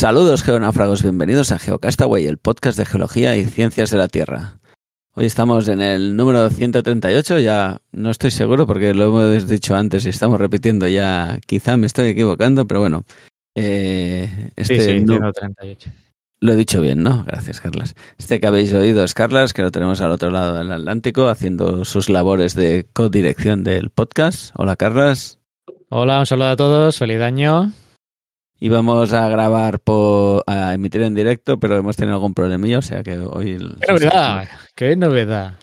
Saludos geonáfragos, bienvenidos a Geocastaway, el podcast de geología y ciencias de la Tierra. Hoy estamos en el número 138, ya no estoy seguro porque lo hemos dicho antes y estamos repitiendo ya, quizá me estoy equivocando, pero bueno. Eh, este sí, sí, 138. Lo he dicho bien, ¿no? Gracias, Carlas. Este que habéis oído es Carlas, que lo tenemos al otro lado del Atlántico, haciendo sus labores de codirección del podcast. Hola, Carlas. Hola, un saludo a todos, feliz año íbamos a grabar, por, a emitir en directo, pero hemos tenido algún problemillo, o sea que hoy... ¡Qué novedad! ¡Qué novedad!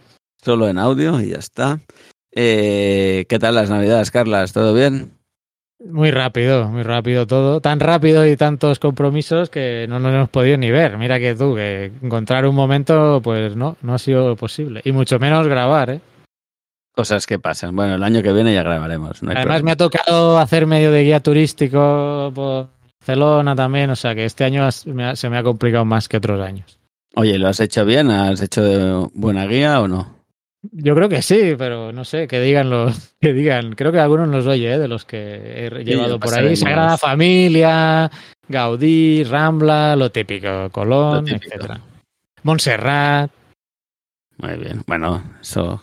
Solo en audio y ya está. Eh, ¿Qué tal las navidades, Carlas? ¿Todo bien? Muy rápido, muy rápido todo. Tan rápido y tantos compromisos que no nos hemos podido ni ver. Mira que tú, que encontrar un momento, pues no, no ha sido posible. Y mucho menos grabar, ¿eh? Cosas que pasan. Bueno, el año que viene ya grabaremos. Además, me ha tocado hacer medio de guía turístico por Barcelona también, o sea que este año se me ha complicado más que otros años. Oye, ¿lo has hecho bien? ¿Has hecho buena guía o no? Yo creo que sí, pero no sé, que digan los, que digan. Creo que algunos nos oye, ¿eh? de los que he llevado por ahí. Sagrada Familia, Gaudí, Rambla, lo típico, Colón, etcétera. Montserrat. Muy bien. Bueno, eso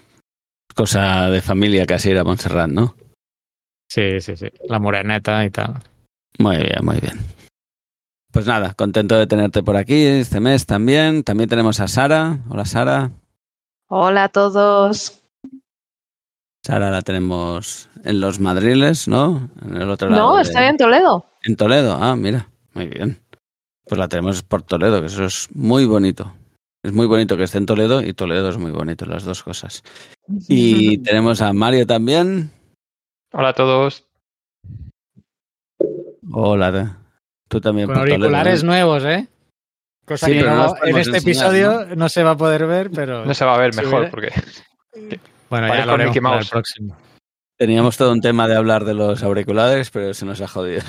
cosa de familia casi era Montserrat, ¿no? Sí, sí, sí. La moreneta y tal. Muy bien, muy bien. Pues nada, contento de tenerte por aquí este mes también. También tenemos a Sara. Hola, Sara. Hola a todos. Sara la tenemos en los Madriles, ¿no? En el otro lado. No, estoy en Toledo. En Toledo, ah, mira, muy bien. Pues la tenemos por Toledo, que eso es muy bonito. Es muy bonito que esté en Toledo y Toledo es muy bonito, las dos cosas. Y tenemos a Mario también. Hola a todos. Hola, tú también. Con auriculares nuevos, ¿eh? Cosa que en este episodio ¿no? se va a poder ver, pero. No se va a ver mejor porque. Bueno, ya lo haremos para el próximo. Teníamos todo un tema de hablar de los auriculares, pero se nos ha jodido.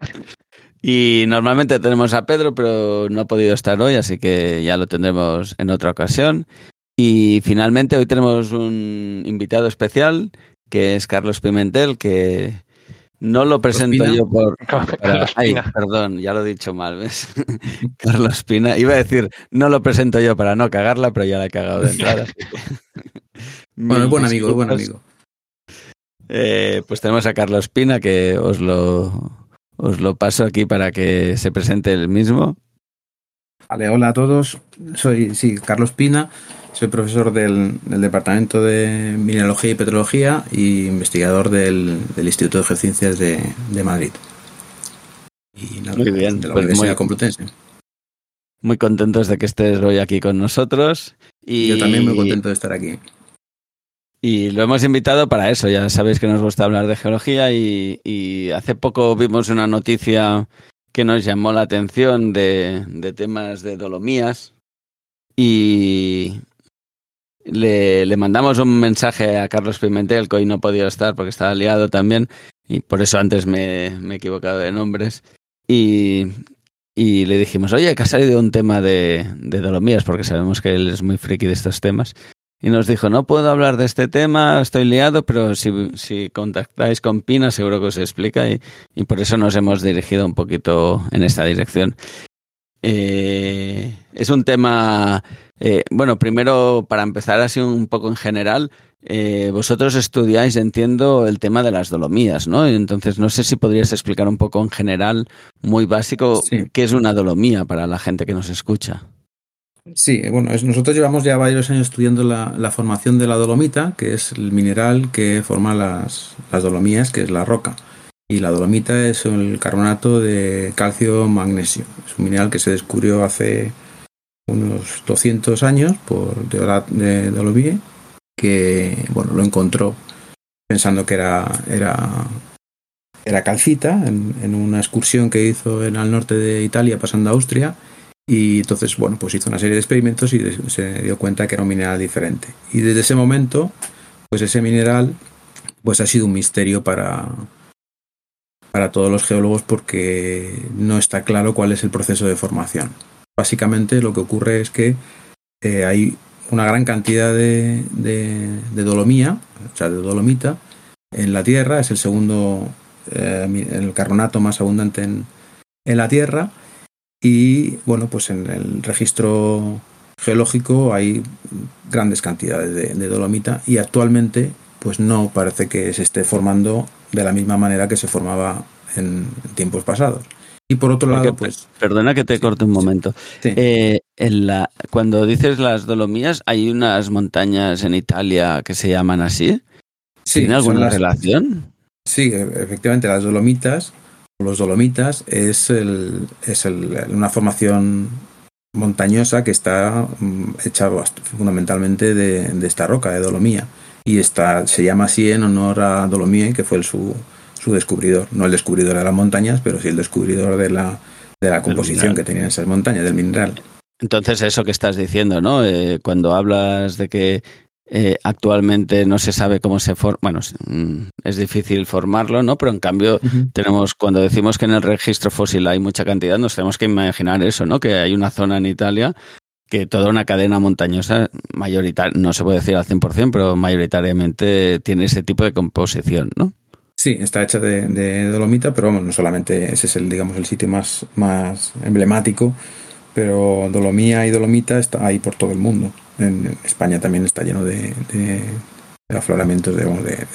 y normalmente tenemos a Pedro, pero no ha podido estar hoy, así que ya lo tendremos en otra ocasión. Y finalmente hoy tenemos un invitado especial, que es Carlos Pimentel, que no lo presento yo por... Ay, perdón, ya lo he dicho mal, ¿ves? Carlos Pina. Iba a decir, no lo presento yo para no cagarla, pero ya la he cagado de entrada. bueno, es buen amigo, es buen amigo. Eh, pues tenemos a Carlos Pina, que os lo, os lo paso aquí para que se presente el mismo. Vale, hola a todos. Soy, sí, Carlos Pina. Soy profesor del, Departamento de Mineralogía y Petrología y investigador del, Instituto de Geociencias de, Madrid. Y muy bien, de la pues Universidad Complutense. Muy contentos de que estés hoy aquí con nosotros. Y, Yo también muy contento de estar aquí. Y lo hemos invitado para eso, ya sabéis que nos gusta hablar de geología y, hace poco vimos una noticia que nos llamó la atención de, de temas de dolomías y, le, le, mandamos un mensaje a Carlos Pimentel, que hoy no podía estar porque estaba liado también, y por eso antes me, me he equivocado de nombres. Y, y, le dijimos, oye, que ha salido un tema de, de Dolomías, porque sabemos que él es muy friki de estos temas. Y nos dijo, no puedo hablar de este tema, estoy liado, pero si, si contactáis con Pina seguro que os explica y, y, por eso nos hemos dirigido un poquito en esta dirección. Eh, es un tema eh, bueno, primero, para empezar así un poco en general, eh, vosotros estudiáis, entiendo, el tema de las dolomías, ¿no? Entonces, no sé si podrías explicar un poco en general, muy básico, qué es una dolomía para la gente que nos escucha. Sí, bueno, nosotros llevamos ya varios años estudiando la, formación de la dolomita, que es el mineral que forma las, las dolomías, que es la roca. Y la dolomita es el carbonato de calcio-magnesio. Es un mineral que se descubrió hace unos 200 años por de, de que bueno, lo encontró pensando que era, era, era calcita en, una excursión que hizo en el norte de Italia pasando a Austria y entonces bueno pues hizo una serie de experimentos y se dio cuenta que era un mineral diferente. Y desde ese momento pues ese mineral pues ha sido un misterio para para todos los geólogos porque no está claro cuál es el proceso de formación básicamente lo que ocurre es que eh, hay una gran cantidad de, de, dolomía, o sea, de dolomita, en la Tierra, es el segundo, eh, el carbonato más abundante en, en, la Tierra, Y bueno, pues en el registro geológico hay grandes cantidades de, de, dolomita y actualmente pues no parece que se esté formando de la misma manera que se formaba en tiempos pasados. Y por otro lado, pues... Perdona que te corte un momento. Sí. Eh, en la, cuando dices las Dolomías, ¿hay unas montañas en Italia que se llaman así? Sí, ¿Tiene alguna las- relación? Sí, e- efectivamente, las Dolomitas, los Dolomitas, es, el, es el- una formación montañosa que está mm, hecha fundamentalmente de, de esta roca, de Dolomía. Y está, se llama así en honor a Dolomie, que fue el, su, su descubridor. No el descubridor de las montañas, pero sí el descubridor de la, de la composición que tenían esas montañas, del mineral. Entonces, eso que estás diciendo, ¿no? Eh, cuando hablas de que eh, actualmente no se sabe cómo se forma, bueno, es, mm, difícil formarlo, ¿no? Pero en cambio, tenemos, cuando decimos que en el registro fósil hay mucha cantidad, nos tenemos que imaginar eso, ¿no? Que hay una zona en Italia que toda una cadena montañosa mayoritaria, no se puede decir al 100%, pero mayoritariamente tiene ese tipo de composición, ¿no? Sí, está hecha de, de dolomita, pero vamos, no solamente ese es el, digamos, el sitio más, más emblemático, pero dolomía y dolomita está ahí por todo el mundo. En España también está lleno de, de- afloramientos, de,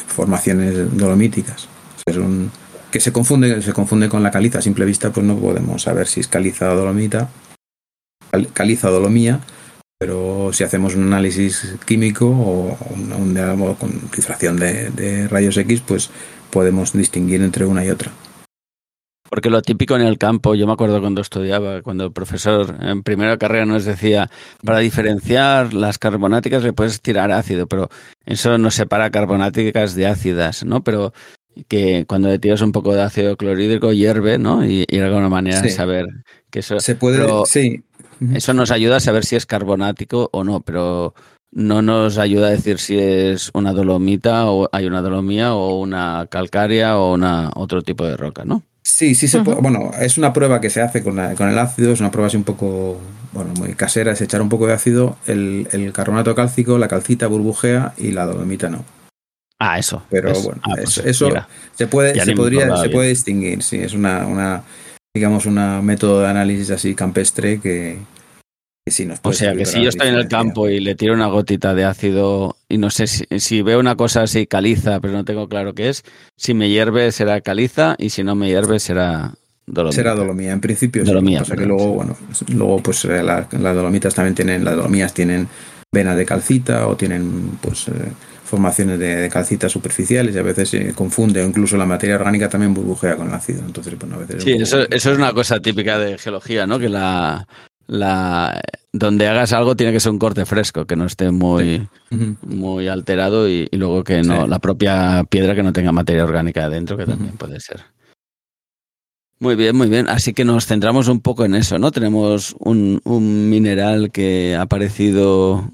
formaciones dolomíticas. Es un, que se confunde, se confunde con la caliza. A simple vista, pues no podemos saber si es caliza o dolomita, cal- caliza o dolomía, pero si hacemos un análisis químico o un, un con cifración de, de rayos X, pues podemos distinguir entre una y otra. Porque lo típico en el campo, yo me acuerdo cuando estudiaba, cuando el profesor en primera carrera nos decía, para diferenciar las carbonáticas le puedes tirar ácido, pero eso nos separa carbonáticas de ácidas, ¿no? Pero que cuando le tiras un poco de ácido clorhídrico hierve, ¿no? Y, y de alguna manera Sí. saber que eso, Se puede, pero sí. Eso nos ayuda a saber si es carbonático o no, pero no nos ayuda a decir si es una dolomita o hay una dolomía o una calcárea o una otro tipo de roca, ¿no? Sí, sí se puede. Bueno, es una prueba que se hace con, la- con el ácido, es una prueba así un poco, bueno, muy casera, es echar un poco de ácido, el, el carbonato cálcico, la calcita burbujea y la dolomita no. Ah, eso. Pero bueno, Ah, pues eso, eso mira. se puede, se podría, se puede distinguir, sí, es una, una digamos, una método de análisis así campestre que, sí nos O sea que si yo estoy en el campo y le tiro una gotita de ácido y no sé si, si veo una cosa así caliza, pero no tengo claro qué es, si me hierve será caliza y si no me hierve será dolomita. Será dolomía, en principio. sí. Dolomía, Lo que pasa que luego, sí. bueno, luego pues eh, la- las dolomitas también tienen, las dolomías tienen venas de calcita o tienen pues eh, formaciones de, de calcita superficiales y a veces se confunde o incluso la materia orgánica también burbujea con el ácido. Entonces, bueno, a veces es Sí, poco- eso es una cosa típica de geología, ¿no? Que la, la donde hagas algo tiene que ser un corte fresco, que no esté muy, muy alterado y, y luego que no, Sí. la propia piedra que no tenga materia orgánica adentro, que también puede ser. Muy bien, muy bien. Así que nos centramos un poco en eso, ¿no? Tenemos un, un mineral que ha aparecido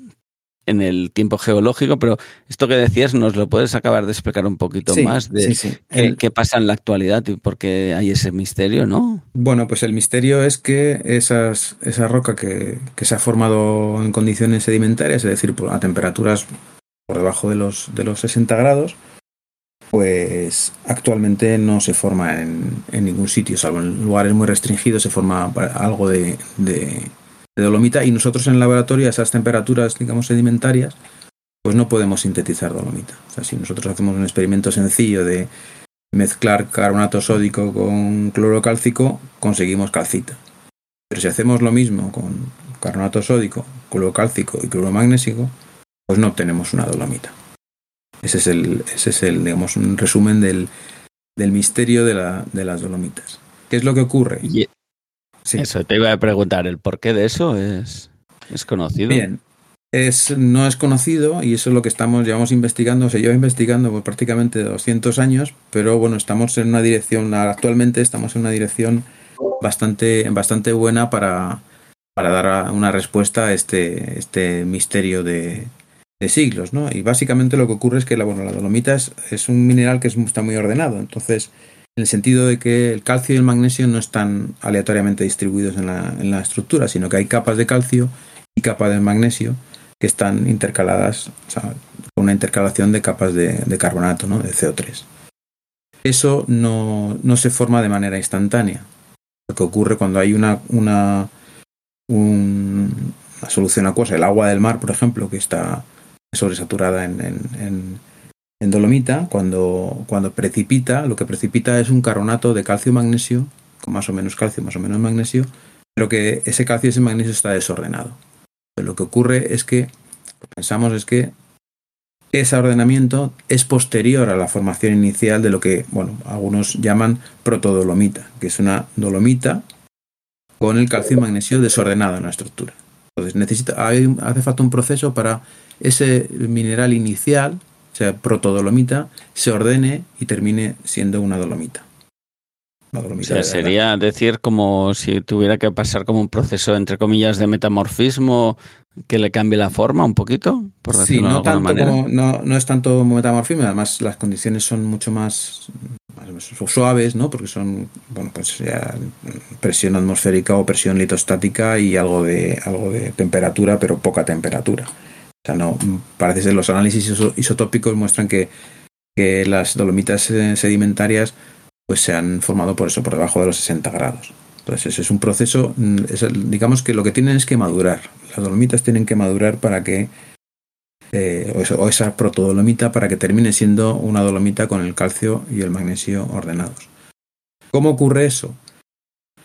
en el tiempo geológico, pero esto que decías, ¿nos lo puedes acabar de explicar un poquito Sí, más de sí, sí. qué, El- qué pasa en la actualidad y por qué hay ese misterio, ¿no? Bueno, pues el misterio es que esas, esa roca que, que se ha formado en condiciones sedimentarias, es decir, a temperaturas por debajo de los, de los 60 grados, pues actualmente no se forma en, en ningún sitio, salvo en lugares muy restringidos se forma algo de, de- de dolomita y nosotros en el laboratorio a esas temperaturas, digamos, sedimentarias, pues no podemos sintetizar dolomita. O sea, si nosotros hacemos un experimento sencillo de mezclar carbonato sódico con cloro cálcico, conseguimos calcita. Pero si hacemos lo mismo con carbonato sódico, cloro cálcico y cloro magnésico, pues no obtenemos una dolomita. Ese es el, ese es el digamos, un resumen del, del misterio de, la, de las dolomitas. ¿Qué es lo que ocurre? Sí. eso, te iba a preguntar, ¿el porqué de eso es, es conocido? Bien. Es, no es conocido y eso es lo que estamos, llevamos investigando, se lleva investigando por prácticamente 200 años, pero bueno, estamos en una dirección, actualmente estamos en una dirección bastante, bastante buena para, para dar una respuesta a este, este misterio de, de siglos, ¿no? Y básicamente lo que ocurre es que la, bueno, la dolomita es, es un mineral que es, está muy ordenado, entonces en el sentido de que el calcio y el magnesio no están aleatoriamente distribuidos en la, en la estructura, sino que hay capas de calcio y capas de magnesio que están intercaladas, o sea, con una intercalación de capas de, carbonato, ¿no? de CO3. Eso no, se forma de manera instantánea. Lo que ocurre cuando hay una, una, una solución acuosa, el agua del mar, por ejemplo, que está sobresaturada en, en, en, dolomita, cuando, precipita, lo que precipita es un carbonato de calcio y magnesio, con más o menos calcio, más o menos magnesio, pero que ese calcio y ese magnesio está desordenado. lo que ocurre es que, pensamos es que ese ordenamiento es posterior a la formación inicial de lo que, bueno, algunos llaman protodolomita, que es una dolomita con el calcio y magnesio desordenado en la estructura. Entonces, necesita, hace falta un proceso para ese mineral inicial, sea, protodolomita, se ordene y termine siendo una dolomita. o sea, sería decir como si tuviera que pasar como un proceso, entre comillas, de metamorfismo que le cambie la forma un poquito, por decirlo sí, no, de alguna manera. no, no, es tanto metamorfismo, además las condiciones son mucho más, más suaves, ¿no? Porque son, bueno, pues ya presión atmosférica o presión litostática y algo de, algo de temperatura, pero poca temperatura. O sea, no, parece ser los análisis isotópicos muestran que, que las dolomitas eh, sedimentarias pues se han formado por eso, por debajo de los 60 grados. Entonces, ese es un proceso, mm, digamos que lo que tienen es que madurar. Las dolomitas tienen que madurar para que, eh, o, esa protodolomita para que termine siendo una dolomita con el calcio y el magnesio ordenados. ¿Cómo ocurre eso?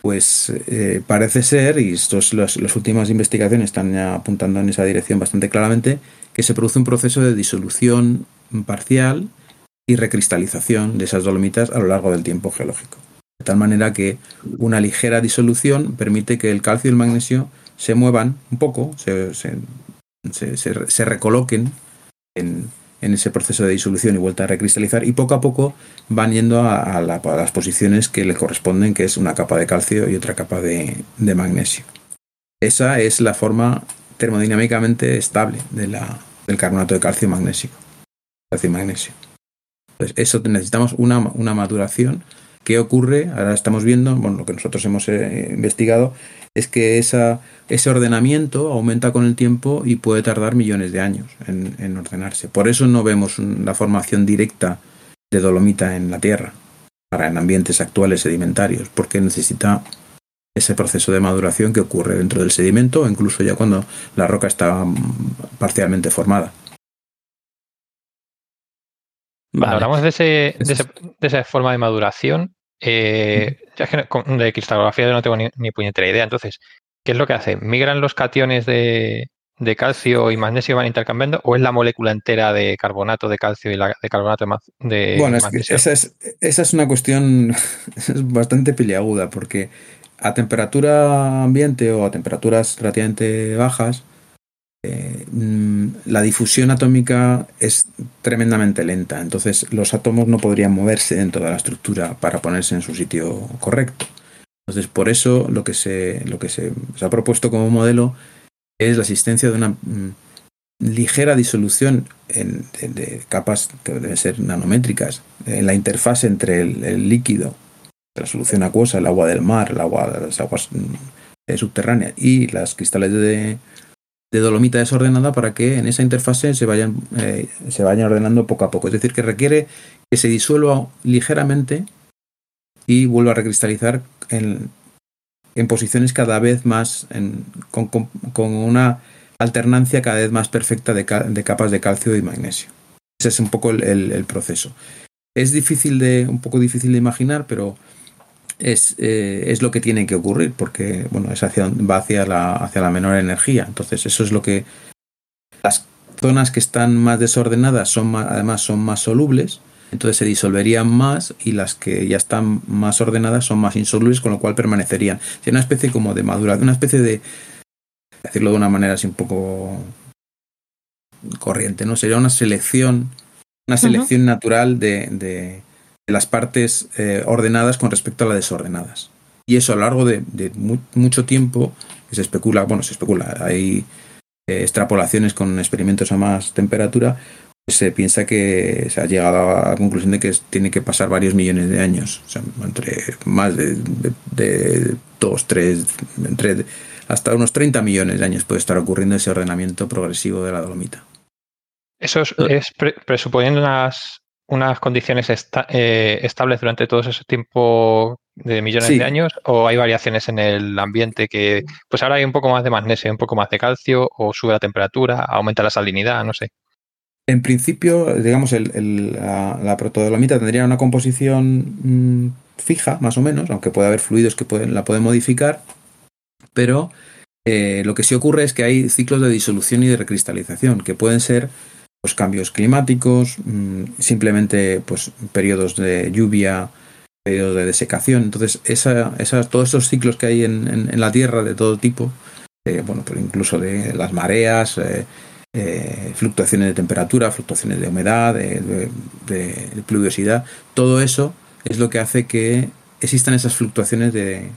Pues eh, parece ser, y estos, las, últimas investigaciones están apuntando en esa dirección bastante claramente, que se produce un proceso de disolución parcial y recristalización de esas dolomitas a lo largo del tiempo geológico. De tal manera que una ligera disolución permite que el calcio y el magnesio se muevan un poco, se, se, se recoloquen en, en ese proceso de disolución y vuelta a recristalizar y poco a poco van yendo a, las posiciones que le corresponden, que es una capa de calcio y otra capa de, magnesio. Esa es la forma termodinámicamente estable de la, del carbonato de calcio y magnesio. Calcio y magnesio. Pues eso necesitamos una, una maduración. ¿Qué ocurre? Ahora estamos viendo, bueno, lo que nosotros hemos eh, investigado es que esa, ese ordenamiento aumenta con el tiempo y puede tardar millones de años en, ordenarse. Por eso no vemos la formación directa de dolomita en la Tierra, para en ambientes actuales sedimentarios, porque necesita ese proceso de maduración que ocurre dentro del sedimento o incluso ya cuando la roca está parcialmente formada. hablamos de, ese, de, esa forma de maduración. Eh, ya es que de cristalografía yo no tengo ni, puñetera idea. Entonces, ¿qué es lo que hace? ¿Migran los cationes de, calcio y magnesio van intercambiando o es la molécula entera de carbonato de calcio y la, de carbonato de, bueno, magnesio? esa, es, esa es una cuestión bastante peliaguda porque a temperatura ambiente o a temperaturas relativamente bajas, eh, mm, la difusión atómica es tremendamente lenta, entonces los átomos no podrían moverse dentro de la estructura para ponerse en su sitio correcto. Entonces, por eso lo que se, lo que se, ha propuesto como modelo es la existencia de una mm, ligera disolución en, de, capas que deben ser nanométricas en la interfase entre el, líquido la solución acuosa, el agua del mar, el agua, las aguas mm, subterráneas y las cristales de, de dolomita desordenada para que en esa interfase se vayan, eh, se vayan ordenando poco a poco. Es decir, que requiere que se disuelva ligeramente y vuelva a recristalizar en, en posiciones cada vez más, con, con, una alternancia cada vez más perfecta de, de, capas de calcio y magnesio. Ese es un poco el, el proceso. Es difícil de, un poco difícil de imaginar, pero es, eh, es lo que tiene que ocurrir, porque bueno, es hacia, va hacia la, hacia la menor energía. Entonces, eso es lo que. Las zonas que están más desordenadas son además son más solubles, entonces se disolverían más y las que ya están más ordenadas son más insolubles, con lo cual permanecerían. Es una especie como de maduración, una especie de. decirlo de una manera así un poco corriente, ¿no? Sería una selección, una selección natural de las partes eh, ordenadas con respecto a las desordenadas. Y eso a lo largo de, mucho tiempo se especula, bueno, se especula, hay eh, extrapolaciones con experimentos a más temperatura, pues se piensa que se ha llegado a la conclusión de que tiene que pasar varios millones de años, o sea, entre más de, dos, tres, entre hasta unos 30 millones de años puede estar ocurriendo ese ordenamiento progresivo de la dolomita. Eso es, presuponiendo unas unas condiciones eh, estables durante todo ese tiempo de millones de años o hay variaciones en el ambiente que pues ahora hay un poco más de magnesio, un poco más de calcio o sube la temperatura, aumenta la salinidad, no sé. En principio, digamos, el, la, la, protodolomita tendría una composición mm, fija, más o menos, aunque puede haber fluidos que pueden, la pueden modificar, pero eh, lo que sí ocurre es que hay ciclos de disolución y de recristalización, que pueden ser pues, cambios climáticos, mm, simplemente pues, periodos de lluvia, periodos de desecación. Entonces, esa, esas, todos esos ciclos que hay en, en, la Tierra de todo tipo, eh, bueno, pero incluso de las mareas, eh, eh, fluctuaciones de temperatura, fluctuaciones de humedad, de, de, pluviosidad, todo eso es lo que hace que existan esas fluctuaciones de,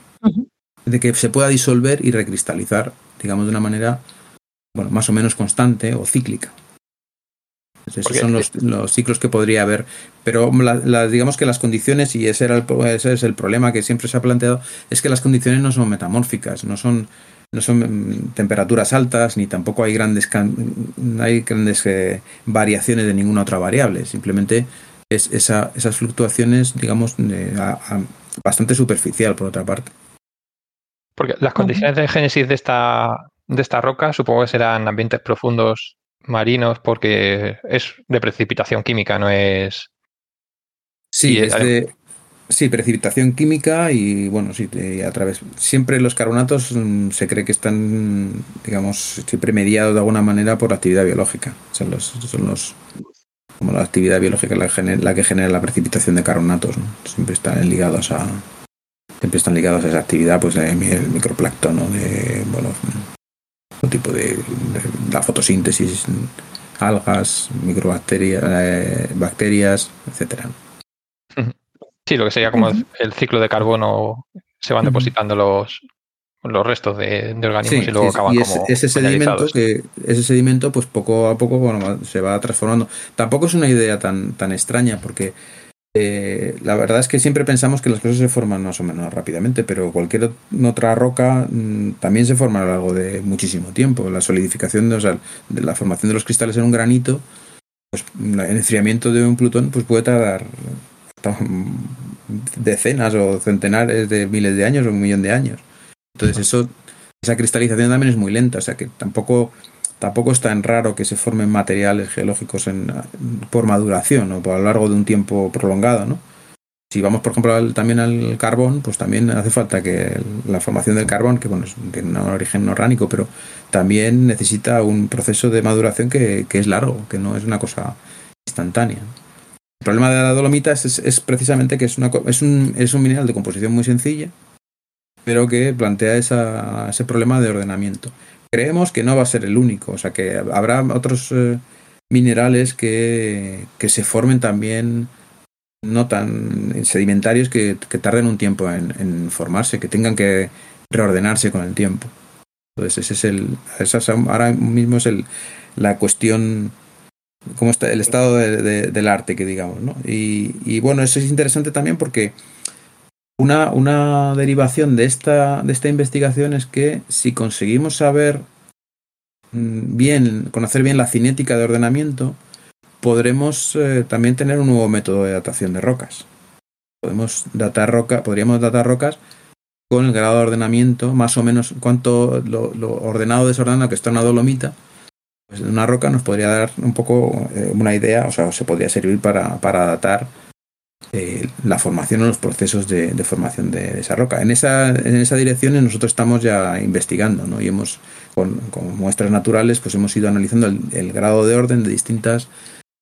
de que se pueda disolver y recristalizar, digamos, de una manera bueno, más o menos constante o cíclica. Esos son los, los, ciclos que podría haber. Pero la, la, digamos que las condiciones, y ese, era el, ese es el problema que siempre se ha planteado, es que las condiciones no son metamórficas, no son no son mm, temperaturas altas ni tampoco hay grandes hay grandes eh, variaciones de ninguna otra variable. Simplemente es esa, esas fluctuaciones digamos eh, a, a bastante superficial por otra parte. Porque las condiciones de génesis de esta de esta roca supongo que serán ambientes profundos marinos porque es de precipitación química no es sí es de Sí, precipitación química y bueno, sí, a través. Siempre los carbonatos mm, se cree que están, digamos, siempre mediados de alguna manera por la actividad biológica. Son los, son los como la actividad biológica la, la que genera la precipitación de carbonatos. ¿no? Siempre están ligados a siempre están ligados a esa actividad, pues de microplancton, ¿no? de bueno, tipo de, de, la fotosíntesis, algas, microbacterias, eh, bacterias, etcétera. Sí, lo que sería como el ciclo de carbono, se van depositando los, los restos de, de organismos sí, y luego sí, acaban y como ese sedimento que ese sedimento pues poco a poco bueno, se va transformando. Tampoco es una idea tan tan extraña porque eh, la verdad es que siempre pensamos que las cosas se forman más o menos rápidamente pero cualquier otra roca mmm, también se forma a lo largo de muchísimo tiempo la solidificación de, o sea, de la formación de los cristales en un granito pues el enfriamiento de un plutón pues puede tardar decenas o centenares de miles de años o un millón de años. Entonces eso, esa cristalización también es muy lenta, o sea que tampoco, tampoco es tan raro que se formen materiales geológicos en, por maduración o por a lo largo de un tiempo prolongado, ¿no? Si vamos, por ejemplo, al, también al carbón, pues también hace falta que la formación del carbón, que bueno, tiene un origen orgánico, pero también necesita un proceso de maduración que, es largo, que no es una cosa instantánea. El problema de la dolomita es precisamente que es, una, es, un, es un mineral de composición muy sencilla, pero que plantea esa, ese problema de ordenamiento. Creemos que no va a ser el único, o sea que habrá otros eh, minerales que, que, se formen también no tan sedimentarios que, que tarden un tiempo en, formarse, que tengan que reordenarse con el tiempo. Entonces ese es el, esa ahora mismo es el, la cuestión está el estado de, del arte, que digamos, ¿no? Y, y, bueno, eso es interesante también porque una, una derivación de esta, de esta investigación es que si conseguimos saber mm, bien, conocer bien la cinética de ordenamiento, podremos eh, también tener un nuevo método de datación de rocas. Podemos datar roca, podríamos datar rocas con el grado de ordenamiento, más o menos cuánto lo, ordenado o desordenado que está una dolomita, pues una roca nos podría dar un poco eh, una idea, o sea, se podría servir para, para datar eh, la formación o los procesos de, de formación de, esa roca. En esa, en esa dirección nosotros estamos ya investigando, ¿no? Y hemos, con, con muestras naturales, pues hemos ido analizando el, el, grado de orden de distintas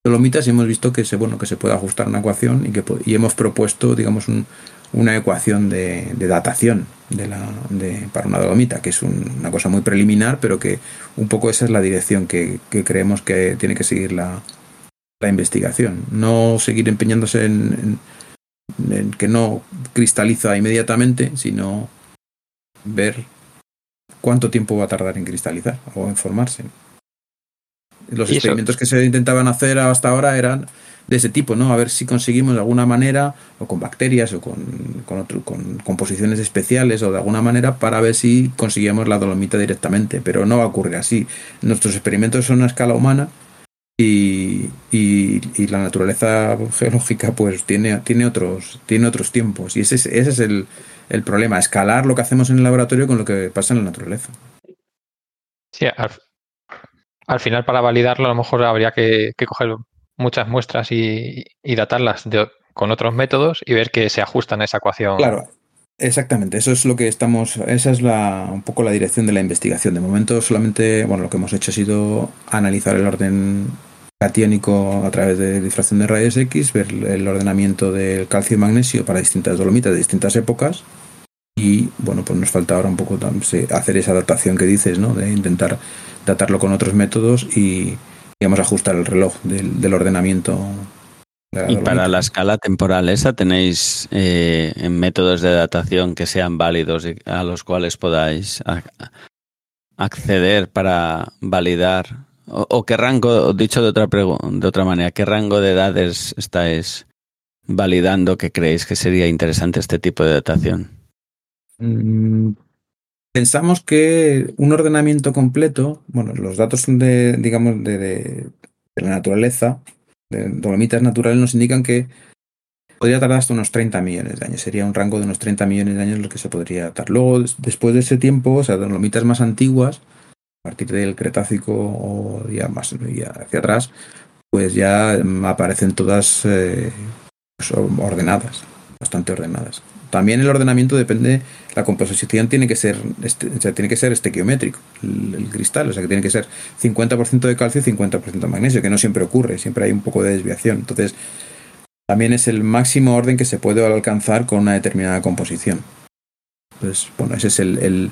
dolomitas y hemos visto que se, bueno, que se puede ajustar una ecuación y que y hemos propuesto, digamos, un, una ecuación de, de datación de la, de, para una dolomita, que es un, una cosa muy preliminar, pero que un poco esa es la dirección que, que creemos que tiene que seguir la, la investigación. No seguir empeñándose en, en, en, que no cristaliza inmediatamente, sino ver cuánto tiempo va a tardar en cristalizar o en formarse. Los experimentos que se intentaban hacer hasta ahora eran de ese tipo, ¿no? A ver si conseguimos de alguna manera, o con bacterias, o con, con, otro, con composiciones especiales, o de alguna manera, para ver si conseguíamos la dolomita directamente. Pero no va a ocurrir así. Nuestros experimentos son a escala humana, y, y, la naturaleza geológica pues tiene, tiene, otros, tiene otros tiempos y ese, ese es el, el, problema, escalar lo que hacemos en el laboratorio con lo que pasa en la naturaleza. Sí, al, final para validarlo a lo mejor habría que, coger muchas muestras y, y datarlas con otros métodos y ver que se ajustan a esa ecuación. Claro, Exactamente, eso es lo que estamos, esa es la, un poco la dirección de la investigación. De momento solamente, bueno, lo que hemos hecho ha sido analizar el orden catiónico a través de difracción de rayos X, ver el ordenamiento del calcio y magnesio para distintas dolomitas de distintas épocas y bueno, pues nos falta ahora un poco hacer esa adaptación que dices, ¿no? De intentar datarlo con otros métodos y digamos ajustar el reloj del, del ordenamiento y para la escala temporal esa tenéis eh, métodos de datación que sean válidos y a los cuales podáis acceder para validar o, qué rango, dicho de otra de otra manera, qué rango de edades estáis validando que creéis que sería interesante este tipo de datación. Mm, pensamos que un ordenamiento completo, bueno, los datos de, digamos, de la naturaleza de dolomitas naturales nos indican que podría tardar hasta unos 30 millones de años. Sería un rango de unos 30 millones de años lo que se podría datar. Luego, después de ese tiempo, o sea, dolomitas más antiguas, a partir del Cretácico o ya más hacia atrás, pues ya aparecen todas eh, pues, ordenadas, bastante ordenadas. También el ordenamiento depende, la composición tiene que ser, este, o sea, tiene que ser estequiométrico, el, cristal, o sea que tiene que ser 50% de calcio y 50% de magnesio, que no siempre ocurre, siempre hay un poco de desviación. Entonces, también es el máximo orden que se puede alcanzar con una determinada composición. Entonces, bueno, ese es el, el,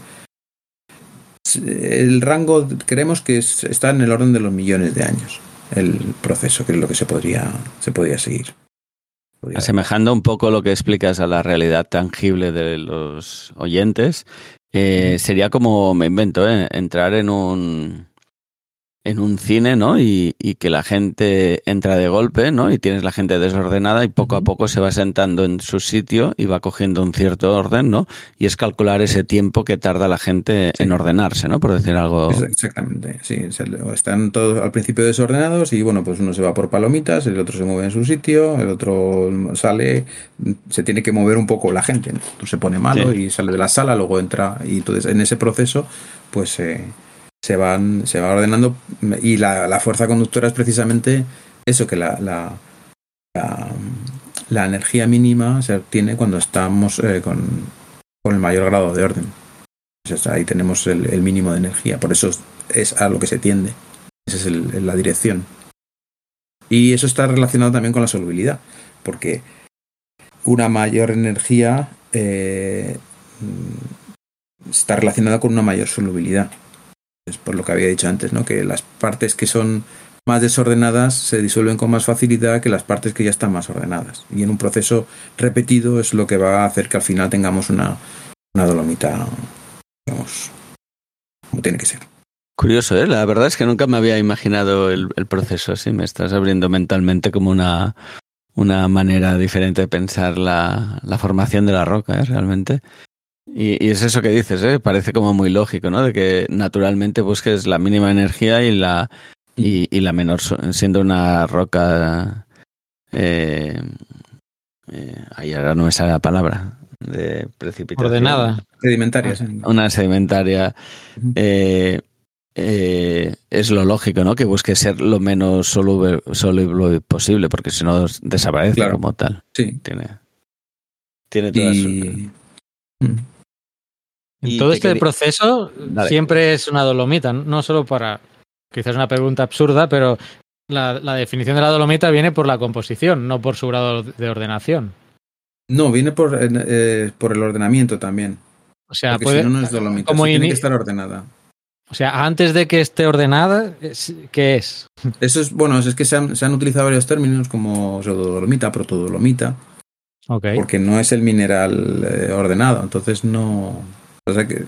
el rango, creemos que está en el orden de los millones de años, el proceso, que es lo que se podría, se podría seguir. Asemejando un poco lo que explicas a la realidad tangible de los oyentes, eh, sería como, me invento, ¿eh? entrar en un, en un cine, ¿no? Y, que la gente entra de golpe, ¿no? Y tienes la gente desordenada y poco a poco se va sentando en su sitio y va cogiendo un cierto orden, ¿no? Y es calcular ese tiempo que tarda la gente en ordenarse, ¿no? Por decir algo. Exactamente, sí. Están todos al principio desordenados y, bueno, pues uno se va por palomitas, el otro se mueve en su sitio, el otro sale, se tiene que mover un poco la gente, ¿no? Se pone malo y sale de la sala, luego entra y entonces en ese proceso, pues... Eh, se van, se va ordenando y la, la, fuerza conductora es precisamente eso, que la, la, la, energía mínima se obtiene cuando estamos eh, con, con, el mayor grado de orden. ahí tenemos el, mínimo de energía, por eso es a lo que se tiende, esa es el, la dirección. Y eso está relacionado también con la solubilidad, porque una mayor energía eh, está relacionada con una mayor solubilidad. Por lo que había dicho antes, ¿no? Que las partes que son más desordenadas se disuelven con más facilidad que las partes que ya están más ordenadas. Y en un proceso repetido es lo que va a hacer que al final tengamos una, una dolomita, digamos, como tiene que ser. Curioso, ¿eh? La verdad es que nunca me había imaginado el, proceso así. Me estás abriendo mentalmente como una, una manera diferente de pensar la, la formación de la roca, ¿eh? Realmente. Y, es eso que dices, ¿eh? parece como muy lógico, ¿no? De que naturalmente busques la mínima energía y la, y, la menor, siendo una roca. Eh, eh, ahí ahora no me sale la palabra. De precipitación. Ordenada. Sedimentaria. Una sedimentaria. Eh, eh, es lo lógico, ¿no? Que busque ser lo menos soluble, soluble posible, porque si no desaparece como tal. Sí. Tiene, tiene toda y... En todo este proceso siempre es una dolomita, no solo para, quizás una pregunta absurda, pero la, definición de la dolomita viene por la composición, no por su grado de ordenación. No, viene por, eh, por el ordenamiento también. O sea, puede, si no, no es dolomita, tiene que estar ordenada. O sea, antes de que esté ordenada, ¿qué es? Eso es, bueno, es que se han, se han utilizado varios términos como pseudodolomita, protodolomita. Okay. Porque no es el mineral eh, ordenado, entonces no, o sea que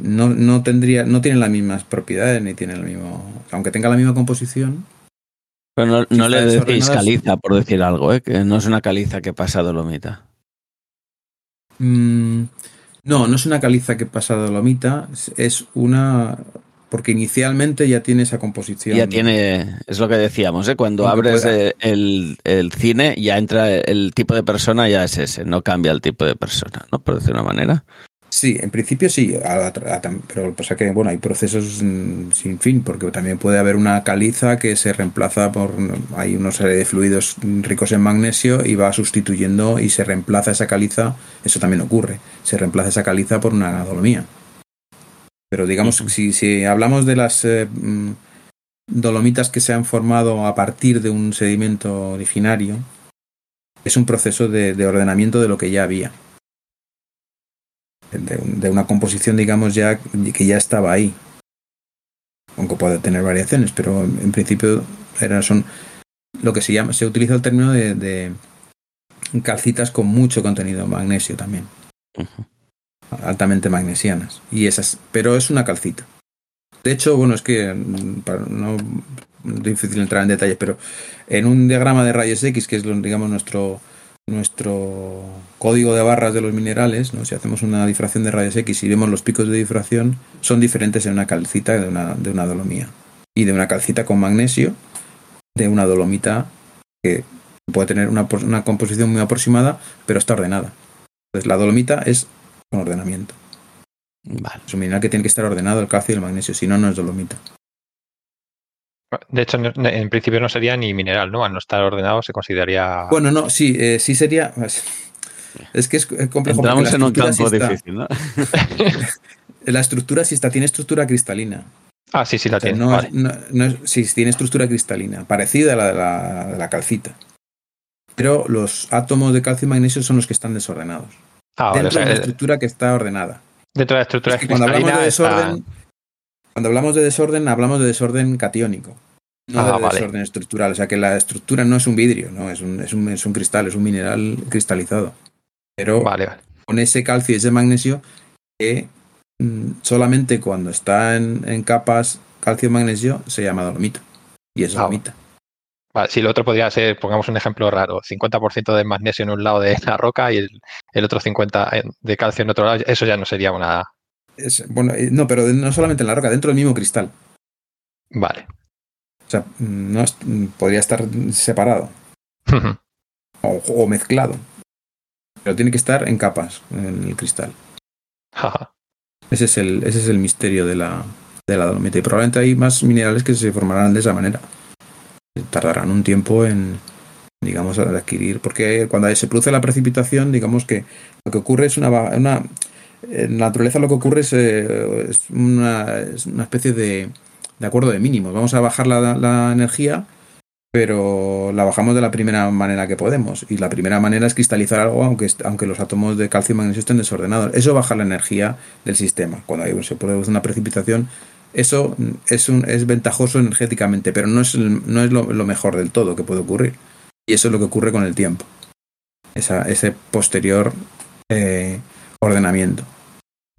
no, no tendría, no tienen las mismas propiedades ni tienen el mismo, aunque tenga la misma composición. Pero no, le decís caliza, por decir algo, ¿eh? que no es una caliza que pasa dolomita. Mm, no, no es una caliza que pasa dolomita, es una, porque inicialmente ya tiene esa composición. Ya tiene, es lo que decíamos, ¿eh? cuando abres el, el, cine ya entra el tipo de persona, ya es ese, no cambia el tipo de persona, ¿no? Por decir una manera. Sí, en principio sí, pero pasa que bueno, hay procesos mm, sin fin, porque también puede haber una caliza que se reemplaza por, hay una serie de fluidos ricos en magnesio y va sustituyendo y se reemplaza esa caliza, eso también ocurre, se reemplaza esa caliza por una dolomía. Pero digamos, si, si hablamos de las eh, mm, dolomitas que se han formado a partir de un sedimento originario, es un proceso de ordenamiento de lo que ya había de, una composición, digamos, ya que ya estaba ahí. Aunque puede tener variaciones, pero en principio eran, son lo que se llama, se utiliza el término de, calcitas con mucho contenido magnesio también. Altamente magnesianas. Y esas, pero es una calcita. De hecho, bueno, es que para no, es difícil entrar en detalles, pero en un diagrama de rayos X, que es digamos nuestro nuestro código de barras de los minerales, ¿no? si hacemos una difracción de rayos X y vemos los picos de difracción, son diferentes en una calcita de una, de una dolomía. Y de una calcita con magnesio, de una dolomita que puede tener una, una composición muy aproximada, pero está ordenada. Entonces la dolomita es con ordenamiento. Vale. Es un mineral que tiene que estar ordenado el calcio y el magnesio, si no, no es dolomita. De hecho, en principio no sería ni mineral, ¿no? Al no estar ordenado se consideraría. Bueno, no, sí, eh, sí sería. Es que es complejo. Entramos en un campo difícil, ¿no? la estructura sí está, tiene estructura cristalina. Ah, sí, sí la tiene. No, sí, tiene estructura cristalina, parecida a la de la, calcita. Pero los átomos de calcio y magnesio son los que están desordenados. Ah, dentro de la estructura que está ordenada. Dentro de la estructura cristalina. Cuando hablamos de desorden, cuando hablamos de desorden, hablamos de desorden catiónico, no ah, de desorden estructural. O sea que la estructura no es un vidrio, no, es un, es un, es un cristal, es un mineral cristalizado. Pero con ese calcio y ese magnesio que mm, solamente cuando está en, capas calcio-magnesio se llama dolomita. Y es ah, dolomita. Vale, si lo otro podría ser, pongamos un ejemplo raro, 50% de magnesio en un lado de la roca y el, el otro 50% de calcio en otro lado, eso ya no sería una, bueno, eh, no, pero no solamente en la roca, dentro del mismo cristal. Vale. O sea, no podría estar separado. o, mezclado. Pero tiene que estar en capas en el cristal. ese, es el, ese es el misterio de la, de la dolomita. Y probablemente hay más minerales que se formarán de esa manera. Tardarán un tiempo en, digamos, adquirir. Porque cuando se produce la precipitación, digamos que lo que ocurre es una, una en la naturaleza lo que ocurre es, eh, una, especie de, acuerdo de mínimos. Vamos a bajar la, energía, pero la bajamos de la primera manera que podemos. Y la primera manera es cristalizar algo, aunque, aunque los átomos de calcio y magnesio estén desordenados. Eso baja la energía del sistema. Cuando se produce una precipitación, eso es, un, es ventajoso energéticamente, pero no es, no es lo, mejor del todo que puede ocurrir. Y eso es lo que ocurre con el tiempo. Esa, ese posterior eh, ordenamiento.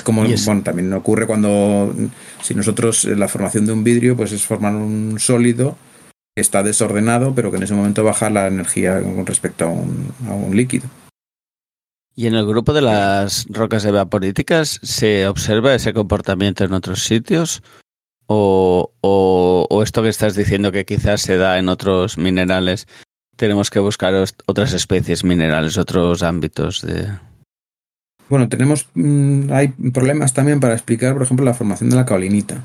Como, bueno, también ocurre cuando, si nosotros, la formación de un vidrio, pues es formar un sólido que está desordenado, pero que en ese momento baja la energía con respecto a un, a un líquido. ¿Y en el grupo de las rocas evaporíticas se observa ese comportamiento en otros sitios? O, o, o, esto que estás diciendo que quizás se da en otros minerales, tenemos que buscar otras especies minerales, otros ámbitos de... Bueno, tenemos. Mm, hay problemas también para explicar, por ejemplo, la formación de la caolinita.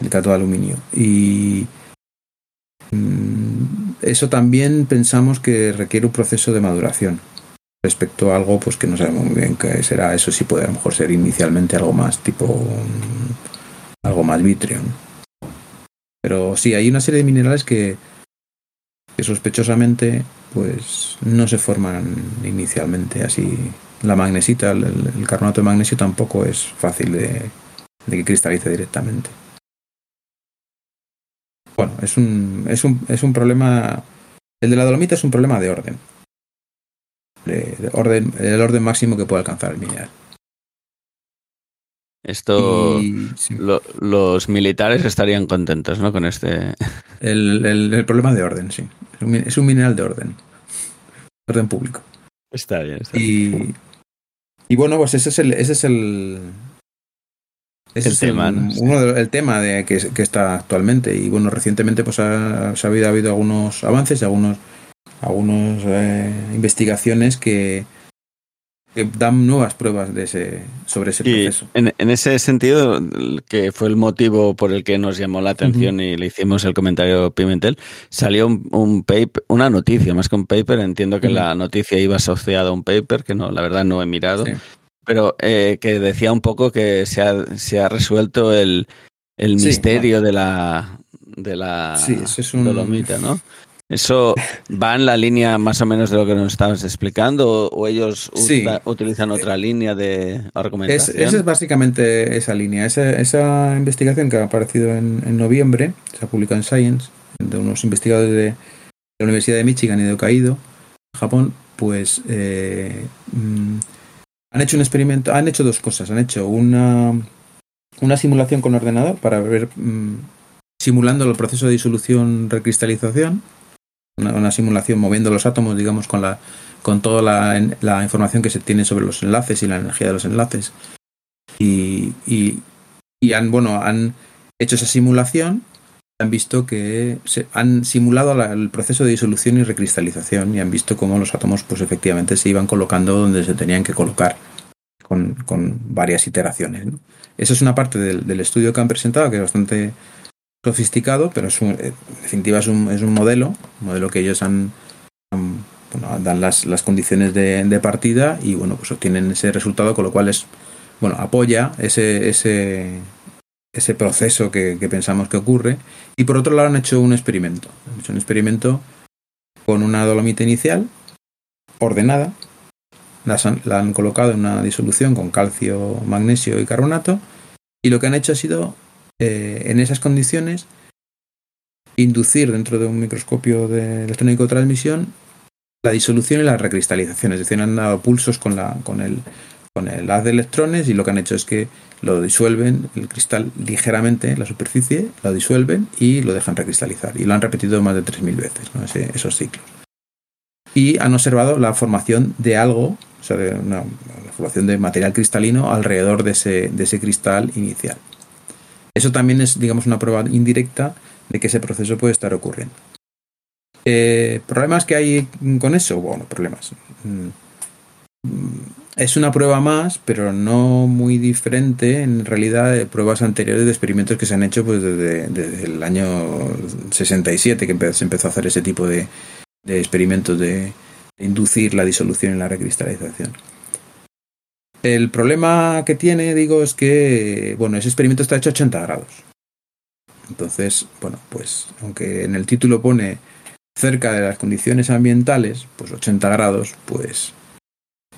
El cato de aluminio. Y. Mm, eso también pensamos que requiere un proceso de maduración. Respecto a algo pues que no sabemos muy bien qué será. Eso sí puede a lo mejor ser inicialmente algo más tipo. Mm, algo más vitrio. Pero sí, hay una serie de minerales que, que sospechosamente pues no se forman inicialmente así. La magnesita, el, carbonato de magnesio tampoco es fácil de, que cristalice directamente. Bueno, es un, es un, es un problema. El de la dolomita es un problema de orden. De, orden el orden máximo que puede alcanzar el mineral. Esto, los militares estarían contentos, ¿no? Con este. El, el, problema de orden, sí. Es un, mineral de orden. Orden público. Está bien. y, y bueno, pues ese es el, ese es el, Ese el es tema, uno el tema de que, está actualmente y bueno recientemente pues ha, ha habido, ha habido algunos avances y algunos algunas eh, investigaciones que, que dan nuevas pruebas de ese, sobre ese proceso. En, en, ese sentido, que fue el motivo por el que nos llamó la atención y le hicimos el comentario Pimentel, salió un, paper, una noticia, más que un paper, entiendo que la noticia iba asociada a un paper, que no, la verdad no he mirado, pero eh, que decía un poco que se ha, se ha resuelto el, el misterio de la de la es un... dolomita, ¿no? ¿Eso va en la línea más o menos de lo que nos estabas explicando o, ellos utilizan otra línea de argumentación? esa es básicamente esa línea. Esa, investigación que ha aparecido en, noviembre, se ha publicado en Science, de unos investigadores de la Universidad de Michigan y de Hokkaido, Japón, pues eh, mm, han hecho un experimento, han hecho dos cosas. Han hecho una, una simulación con ordenador para ver, mm, simulando el proceso de disolución recristalización una, simulación moviendo los átomos, digamos, con, la, con toda la, información que se tiene sobre los enlaces y la energía de los enlaces. Y, y, han, bueno, han hecho esa simulación, han visto que se, han simulado el proceso de disolución y recristalización y han visto cómo los átomos, pues efectivamente, se iban colocando donde se tenían que colocar con, con varias iteraciones. Esa es una parte del estudio que han presentado que es bastante sofisticado, pero es un, en definitiva es un, es un modelo, un modelo que ellos han, bueno, dan las, las condiciones de, de, partida y bueno, pues obtienen ese resultado, con lo cual es, bueno, apoya ese, ese, ese proceso que, que, pensamos que ocurre. Y por otro lado han hecho un experimento, han hecho un experimento con una dolomita inicial ordenada, la han, la han colocado en una disolución con calcio, magnesio y carbonato, y lo que han hecho ha sido eh, en esas condiciones inducir dentro de un microscopio de electrónico transmisión la disolución y la recristalización. Es decir, han dado pulsos con, la, con, el, con el haz de electrones y lo que han hecho es que lo disuelven, el cristal ligeramente en la superficie, lo disuelven y lo dejan recristalizar. Y lo han repetido más de 3.000 veces, esos ciclos. Y han observado la formación de algo, o sea, de una, la formación de material cristalino alrededor de ese, de ese cristal inicial. Eso también es, digamos, una prueba indirecta de que ese proceso puede estar ocurriendo. Eh, ¿Problemas que hay con eso? Bueno, problemas. Mm, es una prueba más, pero no muy diferente en realidad de pruebas anteriores de experimentos que se han hecho pues, desde, el año 67, que se empezó a hacer ese tipo de, experimentos de inducir la disolución y la recristalización. El problema que tiene, digo, es que, bueno, ese experimento está hecho a 80 grados. Entonces, bueno, pues aunque en el título pone cerca de las condiciones ambientales, pues 80 grados, pues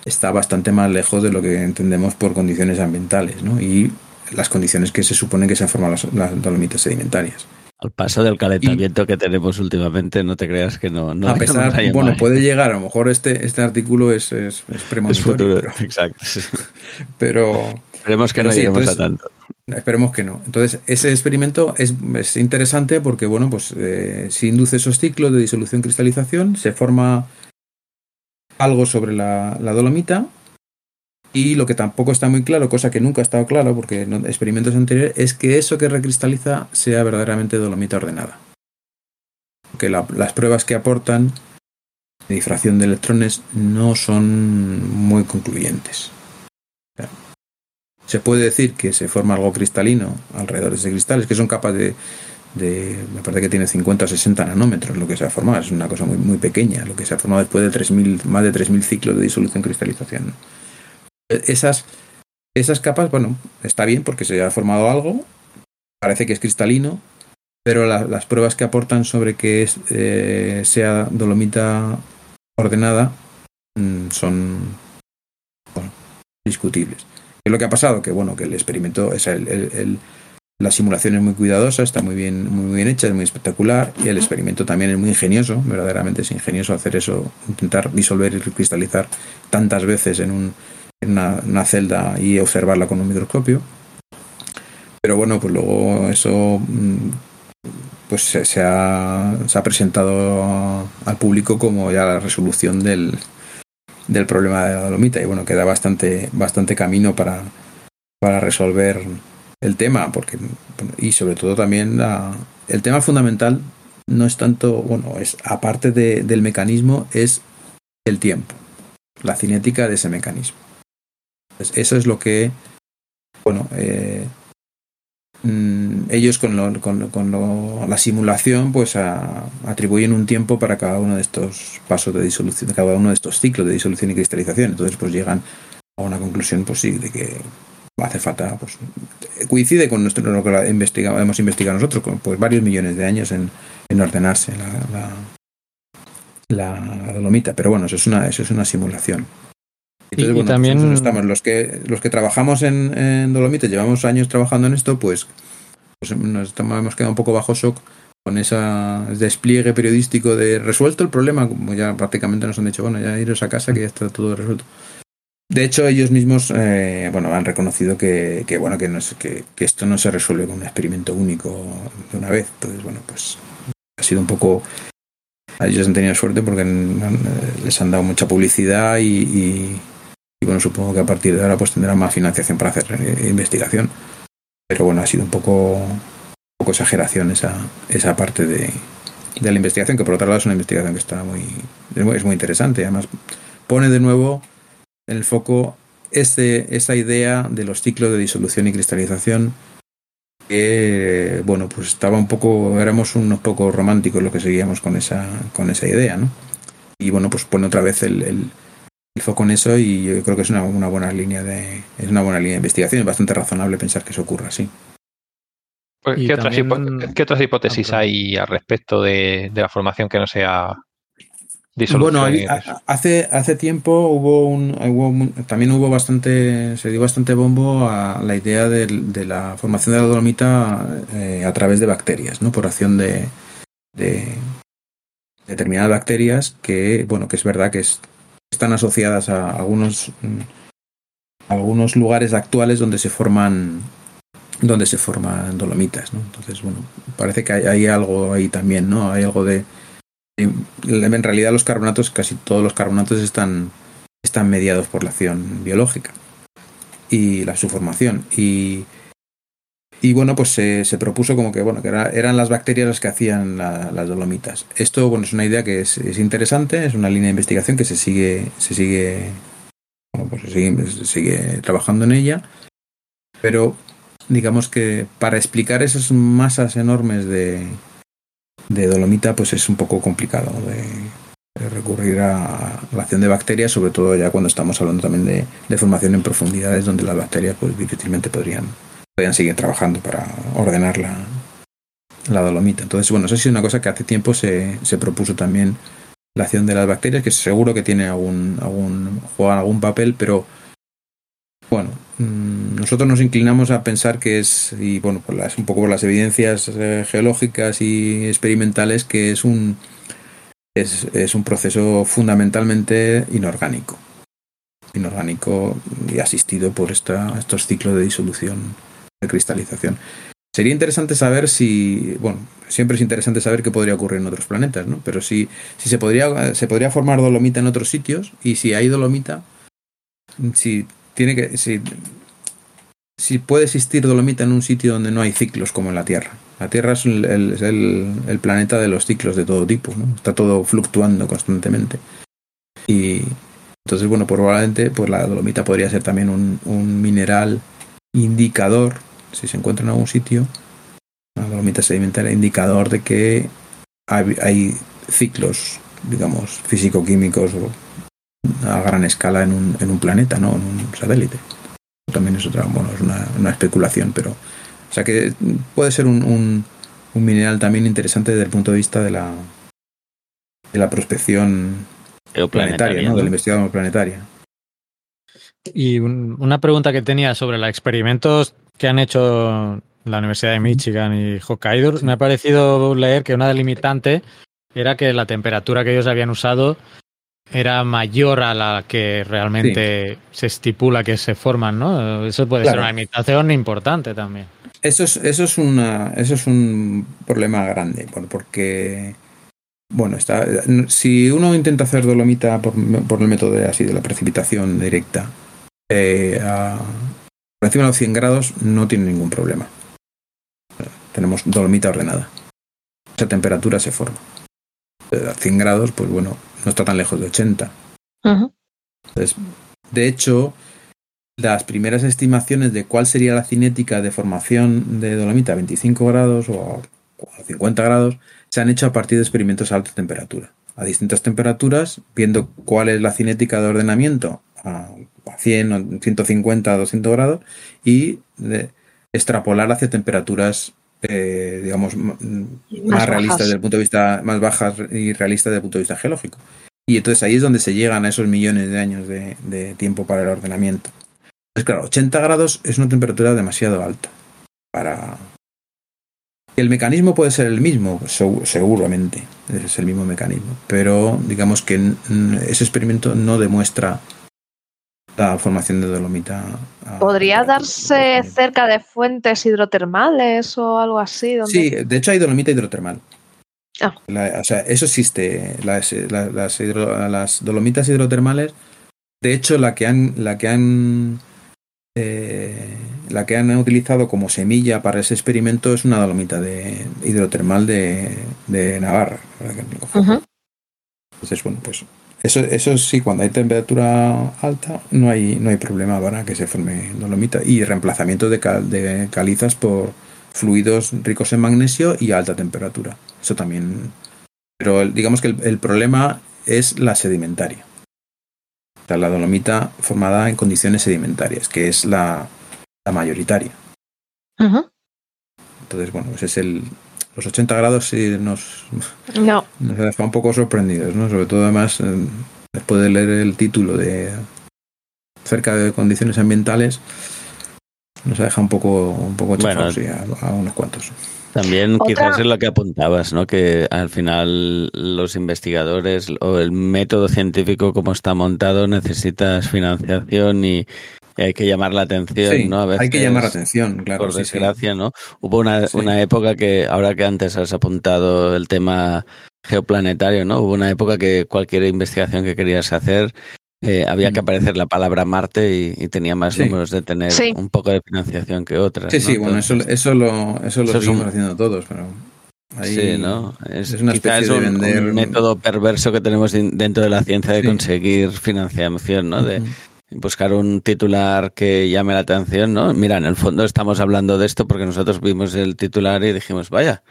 está bastante más lejos de lo que entendemos por condiciones ambientales, ¿no? Y las condiciones que se suponen que se han formado las, las dolomitas sedimentarias. Al paso del calentamiento que tenemos últimamente, no te creas que no. no a pesar, bueno, puede llegar, a lo mejor este, este artículo es, es, es premonitorio. pero, exacto. Pero. Esperemos que no lleguemos a tanto. Esperemos que no. Entonces, ese experimento es, es interesante porque, bueno, pues eh, si induce esos ciclos de disolución-cristalización, se forma algo sobre la, la dolomita y lo que tampoco está muy claro, cosa que nunca ha estado claro, porque en experimentos anteriores, es que eso que recristaliza sea verdaderamente dolomita ordenada. Porque las pruebas que aportan de difracción de electrones no son muy concluyentes. Se puede decir que se forma algo cristalino alrededor de ese cristal, es que son capas de, me parece que tiene 50 o 60 nanómetros lo que se ha formado, es una cosa muy, muy pequeña, lo que se ha formado después de 3000, más de 3.000 ciclos de disolución cristalización esas, esas capas, bueno, está bien porque se ha formado algo, parece que es cristalino, pero las pruebas que aportan sobre que es, eh, sea dolomita ordenada mm, son discutibles. ¿Qué es lo que ha pasado? Que bueno, que el experimento, es el, la simulación es muy cuidadosa, está muy bien, muy bien hecha, es muy espectacular y el experimento también es muy ingenioso, verdaderamente es ingenioso hacer eso, intentar disolver y cristalizar tantas veces en un, una, celda y observarla con un microscopio. Pero bueno, pues luego eso mm, pues se, ha, se ha presentado al público como ya la resolución del, del problema de la dolomita y bueno, queda bastante, bastante camino para, para resolver el tema, porque y sobre todo también el tema fundamental no es tanto, bueno, es aparte de, del mecanismo, es el tiempo, la cinética de ese mecanismo. Eso es lo que, bueno, eh, mm, ellos con, lo, con, con lo, la simulación, pues atribuyen un tiempo para cada uno de estos pasos de disolución, cada uno de estos ciclos de disolución y cristalización. Entonces, pues llegan a una conclusión, pues sí, de que hace falta, pues coincide con nuestro, lo que hemos investigado nosotros, con pues varios millones de años en, en ordenarse la, la, dolomita. Pero bueno, eso es una, eso es una simulación. Entonces, y, bueno, pues también estamos, los que, los que trabajamos en, en llevamos años trabajando en esto, pues, pues nos estamos, hemos quedado un poco bajo shock con ese despliegue periodístico de resuelto el problema, como ya prácticamente nos han dicho, bueno, ya iros a casa que ya está todo resuelto. De hecho, ellos mismos eh, bueno, han reconocido que, que bueno, que, no es, que, que, esto no se resuelve con un experimento único de una vez. Entonces, bueno, pues ha sido un poco. Ellos han tenido suerte porque les han dado mucha publicidad y, y, bueno, supongo que a partir de ahora pues tendrán más financiación para hacer eh, investigación. Pero bueno, ha sido un poco, exageración esa, esa parte de, de la investigación, que por otro lado es una investigación que está muy, es muy interesante. Además, pone de nuevo en el foco este, esta idea de los ciclos de disolución y cristalización que bueno pues estaba un poco éramos unos poco románticos los que seguíamos con esa con esa idea no y bueno pues pone otra vez el, foco en eso y yo creo que es una, una, buena línea de es una buena línea de investigación. Es bastante razonable pensar que eso ocurra así. Pues, ¿Qué, también... otras ¿Qué, otras hipótesis hay al respecto de, de la formación que no sea bueno, hace, hace tiempo hubo un, también hubo bastante, se dio bastante bombo a la idea de, de la formación de la dolomita eh, a través de bacterias, ¿no? Por acción de, de, determinadas bacterias que, bueno, que es verdad que es, están asociadas a algunos, a algunos lugares actuales donde se forman donde se forman dolomitas. Entonces, bueno, parece que hay, hay algo ahí también, ¿no? Hay algo de, en realidad los carbonatos, casi todos los carbonatos están, están mediados por la acción biológica y la, su formación. Y, y bueno, pues se, se, propuso como que, bueno, que era, eran las bacterias las que hacían la, las dolomitas. Esto, bueno, es una idea que es, es, interesante, es una línea de investigación que se sigue, se sigue, bueno, pues se sigue, se sigue trabajando en ella, pero digamos que para explicar esas masas enormes de, de dolomita pues es un poco complicado de, recurrir a la acción de bacterias, sobre todo ya cuando estamos hablando también de, de formación en profundidades donde las bacterias pues difícilmente podrían, podrían seguir trabajando para ordenar la, la dolomita. Entonces, bueno, eso ha sido una cosa que hace tiempo se, se propuso también la acción de las bacterias, que seguro que tiene algún, algún, juega algún papel, pero bueno, mm, nosotros nos inclinamos a pensar que es, y bueno, por las, un poco por las evidencias eh, geológicas y experimentales, que es un, es, es un proceso fundamentalmente inorgánico. Inorgánico y asistido por esta, estos ciclos de disolución, de cristalización. Sería interesante saber si, bueno, siempre es interesante saber qué podría ocurrir en otros planetas, ¿no? Pero si, si se, podría, se podría formar dolomita en otros sitios y si hay dolomita, si tiene que. Si, si puede existir dolomita en un sitio donde no hay ciclos como en la Tierra. La Tierra es el, el, el, planeta de los ciclos de todo tipo. Está todo fluctuando constantemente. Y entonces, bueno, probablemente pues la dolomita podría ser también un, un mineral indicador, si se encuentra en algún sitio, la dolomita sedimentaria indicador de que hay, hay ciclos, digamos, físico-químicos a gran escala en un, en un planeta, ¿no? En un satélite. También es otra, bueno, es una, una especulación, pero. O sea que puede ser un, un, un, mineral también interesante desde el punto de vista de la de la prospección planetaria, ¿no? ¿no? De la investigación planetaria. Y un, una pregunta que tenía sobre los experimentos que han hecho la Universidad de Michigan y Hokkaido, me ha parecido leer que una delimitante era que la temperatura que ellos habían usado era mayor a la que realmente sí. se estipula que se forman, ¿no? Eso puede claro. ser una limitación importante también. Eso es, eso es, una, eso es un problema grande, porque, bueno, está, si uno intenta hacer dolomita por, por el método de, así de la precipitación directa, eh, a, Por encima de los 100 grados no tiene ningún problema. Tenemos dolomita ordenada. Esa temperatura se forma. A 100 grados, pues bueno, no está tan lejos de 80. Entonces, de hecho, las primeras estimaciones de cuál sería la cinética de formación de dolomita a 25 grados o a 50 grados se han hecho a partir de experimentos a alta temperatura. A distintas temperaturas, viendo cuál es la cinética de ordenamiento a 100 o 150 200 grados y de extrapolar hacia temperaturas eh, digamos más, realistas desde el punto de vista más bajas y realistas desde el punto de vista geológico. Y entonces ahí es donde se llegan a esos millones de años de, de tiempo para el ordenamiento. Pues claro, 80 grados es una temperatura demasiado alta para... El mecanismo puede ser el mismo, seguramente, es el mismo mecanismo, pero digamos que ese experimento no demuestra la formación de dolomita. ¿Podría darse cerca de fuentes hidrotermales o algo así? Sí, de hecho hay dolomita hidrotermal. Ah. o sea, eso existe. Las, las, las, dolomitas hidrotermales, de hecho, la que han, la que han eh, la que han utilizado como semilla para ese experimento es una dolomita de hidrotermal de, de Navarra. Entonces, bueno, pues eso, eso sí, cuando hay temperatura alta no hay, no hay problema para que se forme dolomita. Y reemplazamiento de, de calizas por fluidos ricos en magnesio y a alta temperatura. Eso también. Pero digamos que el problema es la sedimentaria la dolomita formada en condiciones sedimentarias, que es la, la mayoritaria. Entonces, bueno, ese es el. Los 80 grados sí nos, no. nos deja un poco sorprendidos, ¿no? Sobre todo, además, eh, después de leer el título de cerca de condiciones ambientales, nos deja un poco, un poco a unos cuantos. También quizás es lo que apuntabas, ¿no? Que al final los investigadores o el método científico como está montado necesitas financiación y, hay que llamar la atención, ¿no? hay que llamar la atención, claro. Por desgracia, ¿no? Hubo una, una época que, ahora que antes has apuntado el tema geoplanetario, ¿no? Hubo una época que cualquier investigación que querías hacer eh, había que mm. aparecer la palabra Marte y, tenía más números de tener un poco de financiación que otras. Sí, sí, bueno, eso, eso lo, eso lo seguimos haciendo todos, pero. sí, ¿no? Es, una especie de vender... un, método perverso que tenemos dentro de la ciencia de conseguir financiación, ¿no? De buscar un titular que llame la atención, ¿no? Mira, en el fondo estamos hablando de esto porque nosotros vimos el titular y dijimos, vaya,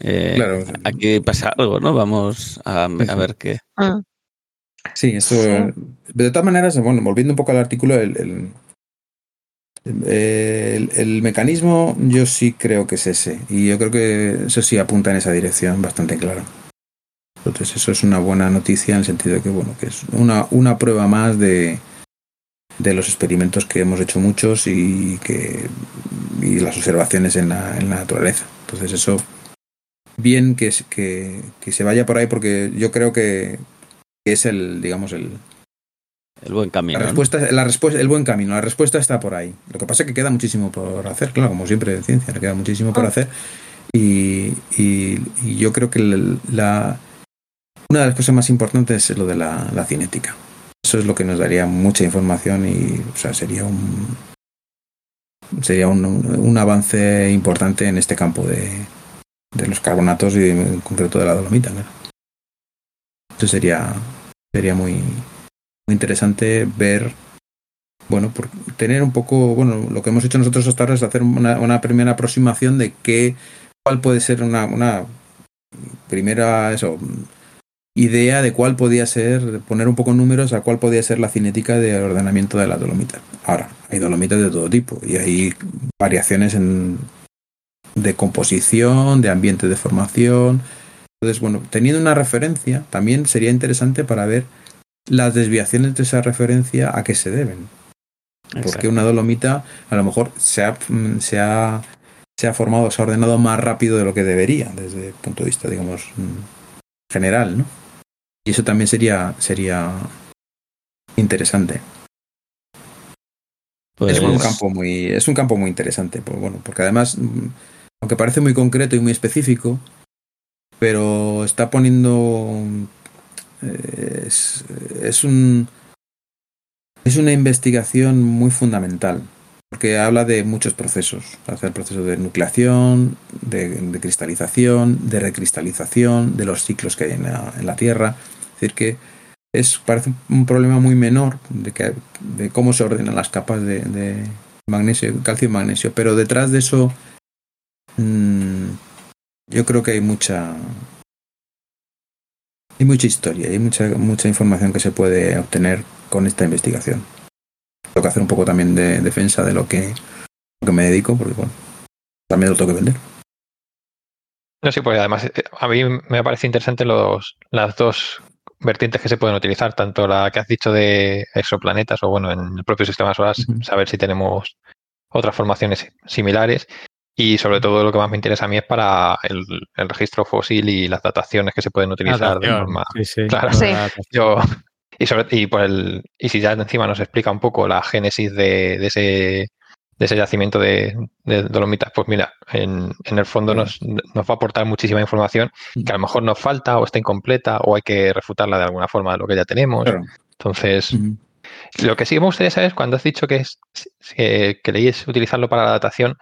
eh, claro. aquí pasa algo, ¿no? Vamos a, a ver qué. Ah. Sí, eso. De todas maneras, bueno, volviendo un poco al artículo, el, el, mecanismo yo sí creo que es ese. Y yo creo que eso sí apunta en esa dirección bastante clara. Entonces, eso es una buena noticia en el sentido de que, bueno, que es una, una prueba más de, de los experimentos que hemos hecho muchos y que y las observaciones en la, en la naturaleza. Entonces, eso bien que, que, que se vaya por ahí porque yo creo que, es el, digamos, el, el buen camino. La respuesta, la respuesta, el buen camino. La respuesta está por ahí. Lo que pasa es que queda muchísimo por hacer, claro, como siempre en ciencia, le queda muchísimo por ah. hacer. Y, y, yo creo que la, una de las cosas más importantes es lo de la, la, cinética. Eso es lo que nos daría mucha información y, sería un sería un, un avance importante en este campo de, de los carbonatos y en concreto de la dolomita. Esto sería, sería muy, muy interesante ver, bueno, por tener un poco, bueno, lo que hemos hecho nosotros hasta ahora es hacer una, una primera aproximación de qué, cuál puede ser una, una primera, eso, idea de cuál podía ser, poner un poco números a cuál podía ser la cinética de ordenamiento de la dolomita. Ahora, hay dolomitas de todo tipo y hay variaciones en, de composición, de ambiente de formación, entonces, bueno, teniendo una referencia, también sería interesante para ver las desviaciones de esa referencia a qué se deben. Porque una dolomita a lo mejor se ha, mm, se ha, se ha formado, se ha ordenado más rápido de lo que debería, desde el punto de vista, digamos, mm, general, ¿no? Y eso también sería, sería interesante. Es un pues campo muy, es un campo muy interesante, pues bueno, porque además, aunque parece muy concreto y muy específico, pero está poniendo eh, es, un es una investigación muy fundamental porque habla de muchos procesos. Hace el proceso de nucleación, de, cristalización, de recristalización, de los ciclos que hay en la, Tierra. Decir, que es, parece un problema muy menor de, que, de cómo se ordenan las capas de, magnesio, calcio y magnesio, pero detrás de eso mmm, yo creo que hay mucha hay mucha historia, hay mucha mucha información que se puede obtener con esta investigación. Tengo que hacer un poco también de defensa de lo que, que me dedico, porque bueno, también lo tengo que vender. No, sí, porque además eh, a mí me parece interesante los, las dos vertientes que se pueden utilizar, tanto la que has dicho de exoplanetas o bueno, en el propio sistema solar, saber si tenemos otras formaciones similares. Y sobre todo lo que más me interesa a mí es para el, registro fósil y las dataciones que se pueden utilizar de forma clara. Yo, y, sobre, y, por el, y si ya encima nos explica un poco la génesis de, de ese, de ese yacimiento de, de, Dolomitas, pues mira, en, en el fondo nos, nos, va a aportar muchísima información que a lo mejor nos falta o está incompleta o hay que refutarla de alguna forma de lo que ya tenemos. Entonces, lo que sí me gustaría saber es cuando has dicho que, es, que queréis utilizarlo para la datación,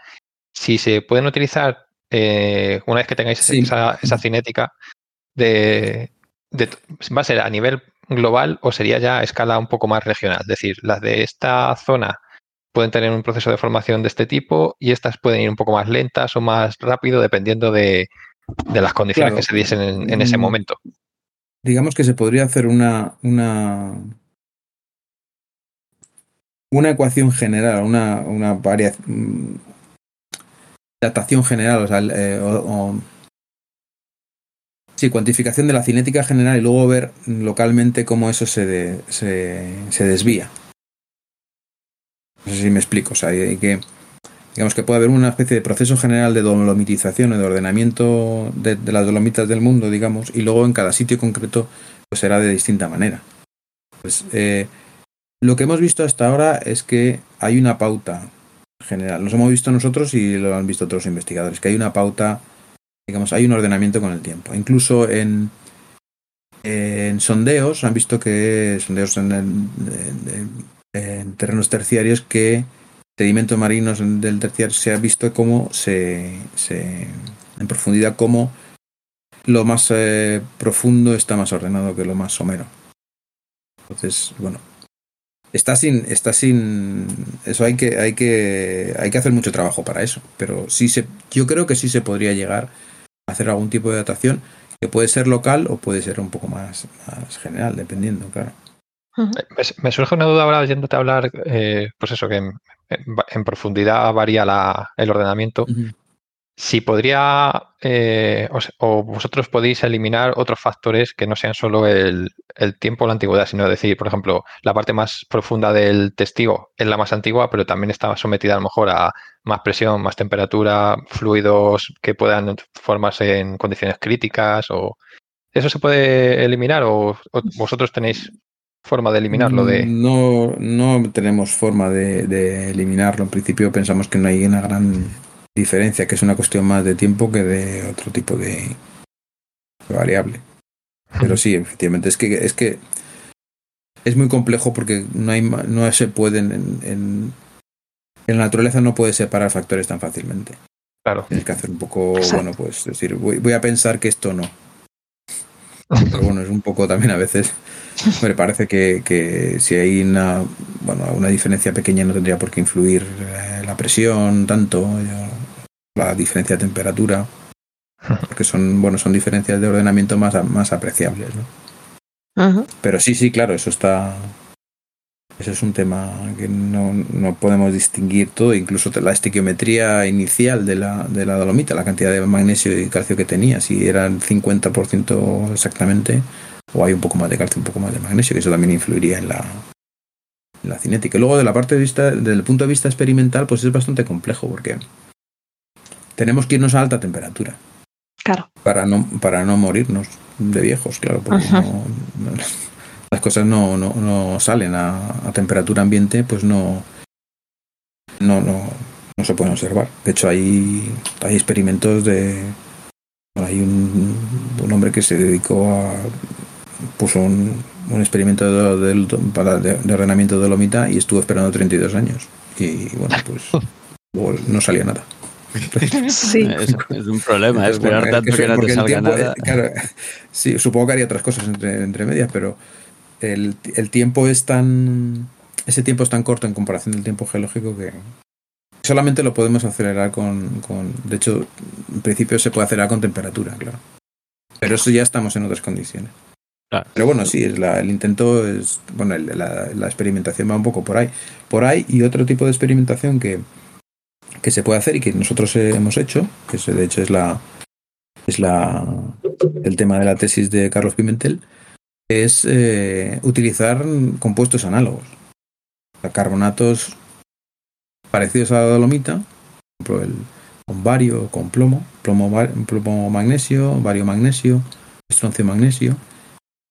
si se pueden utilizar eh, una vez que tengáis esa, esa, cinética de, de, va a ser a nivel global o sería ya a escala un poco más regional. Es decir, las de esta zona pueden tener un proceso de formación de este tipo y estas pueden ir un poco más lentas o más rápido dependiendo de, de las condiciones que se diesen en, ese mm. momento. Digamos que se podría hacer una, una, una ecuación general, una, una variación, datación general, o sea, eh, Sí, cuantificación de la cinética general y luego ver localmente cómo eso se, se, desvía. No sé si me explico. O sea, que. Digamos que puede haber una especie de proceso general de dolomitización o de ordenamiento de, las dolomitas del mundo, digamos, y luego en cada sitio concreto pues será de distinta manera. Pues eh, lo que hemos visto hasta ahora es que hay una pauta general. Nos hemos visto nosotros y lo han visto otros investigadores, que hay una pauta digamos, hay un ordenamiento con el tiempo. Incluso en, en sondeos, han visto que sondeos en, en, terrenos terciarios que sedimentos marinos del terciario se ha visto como se, en profundidad como lo más eh, profundo está más ordenado que lo más somero. Entonces, bueno, está sin, está sin, eso hay que, hay que, hay que hacer mucho trabajo para eso, pero sí se, yo creo que sí se podría llegar hacer algún tipo de datación que puede ser local o puede ser un poco más, general, dependiendo, claro. Me, surge una duda ahora oyéndote hablar, eh, pues eso, que en, profundidad varía la, el ordenamiento. Si podría, eh, o, vosotros podéis eliminar otros factores que no sean solo el, tiempo o la antigüedad, sino decir, por ejemplo, la parte más profunda del testigo es la más antigua, pero también está sometida a lo mejor a más presión, más temperatura, fluidos que puedan formarse en condiciones críticas, o ¿eso se puede eliminar o, vosotros tenéis forma de eliminarlo? De... No, no tenemos forma de, de eliminarlo. En principio pensamos que no hay una gran diferencia, que es una cuestión más de tiempo que de otro tipo de, variable. Pero sí, efectivamente, es que es que es muy complejo porque no hay no se pueden en, en, la naturaleza no puede separar factores tan fácilmente. Claro. Tienes que hacer un poco, bueno, pues decir, voy, voy, a pensar que esto no. Pero bueno, es un poco también a veces. Me parece que, que si hay una, bueno, una diferencia pequeña no tendría por qué influir eh, la presión tanto la diferencia de temperatura, porque son, bueno, son diferencias de ordenamiento más, más apreciables. ¿no? Pero sí, sí, claro, eso está. Eso es un tema que no, no podemos distinguir todo, incluso la estequiometría inicial de la, de la dolomita, la cantidad de magnesio y calcio que tenía, si era el 50% exactamente, o hay un poco más de calcio, un poco más de magnesio, que eso también influiría en la, en la cinética. Y luego, de la parte de vista, desde el punto de vista experimental, pues es bastante complejo, porque tenemos que irnos a alta temperatura. Claro. Para no, para no morirnos de viejos, claro, porque las cosas no, no, no salen a, temperatura ambiente, pues no, no, no, no se pueden observar. De hecho, hay, hay experimentos de. Hay un, un hombre que se dedicó a. puso un, un experimento de, de, de, ordenamiento de Dolomita y estuvo esperando 32 años. y bueno, pues no salía nada. Sí. Es, un problema esperar tanto que, no te salga nada. sí, supongo que haría otras cosas entre, entre medias, pero el, el, tiempo es tan. Ese tiempo es tan corto en comparación del tiempo geológico que solamente lo podemos acelerar con. con de hecho, en principio se puede acelerar con temperatura, claro. Pero eso ya estamos en otras condiciones. Pero bueno, sí, el intento es. Bueno, la, la, experimentación va un poco por ahí. Por ahí y otro tipo de experimentación que, que se puede hacer y que nosotros hemos hecho, que de hecho es la. Es la, el tema de la tesis de Carlos Pimentel, es eh, utilizar compuestos análogos. carbonatos parecidos a la dolomita, por ejemplo, el, con bario, con plomo, plomo, plomo magnesio, bario magnesio, estroncio magnesio,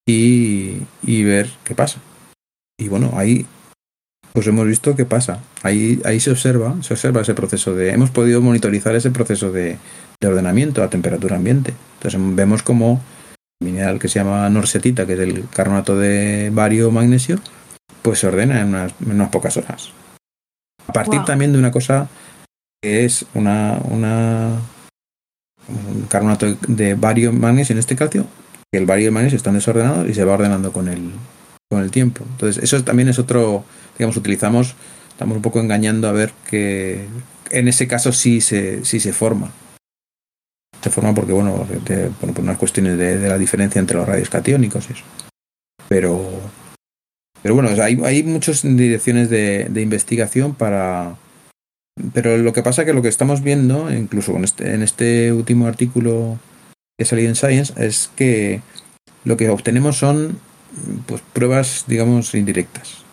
y, ver qué pasa. Y bueno, ahí pues hemos visto qué pasa. Ahí, ahí se observa, se observa ese proceso de. Hemos podido monitorizar ese proceso de, ordenamiento a temperatura ambiente. Entonces vemos como mineral que se llama norsetita, que es el carbonato de bario magnesio, pues se ordena en unas, pocas horas. A partir también de una cosa que es una, una un carbonato de bario magnesio en este calcio que el bario y el están desordenados y se va ordenando con el, con el tiempo. Entonces, eso también es otro, digamos, utilizamos, estamos un poco engañando a ver que en ese caso sí se, sí se forma. Se forma porque, bueno, por unas cuestiones de, la diferencia entre los radios catiónicos y eso. Pero, pero bueno, hay, hay muchas direcciones de, investigación para, pero lo que pasa es que lo que estamos viendo, incluso con este, en este último artículo que ha salido en Science es que lo que obtenemos son pues pruebas, digamos, indirectas,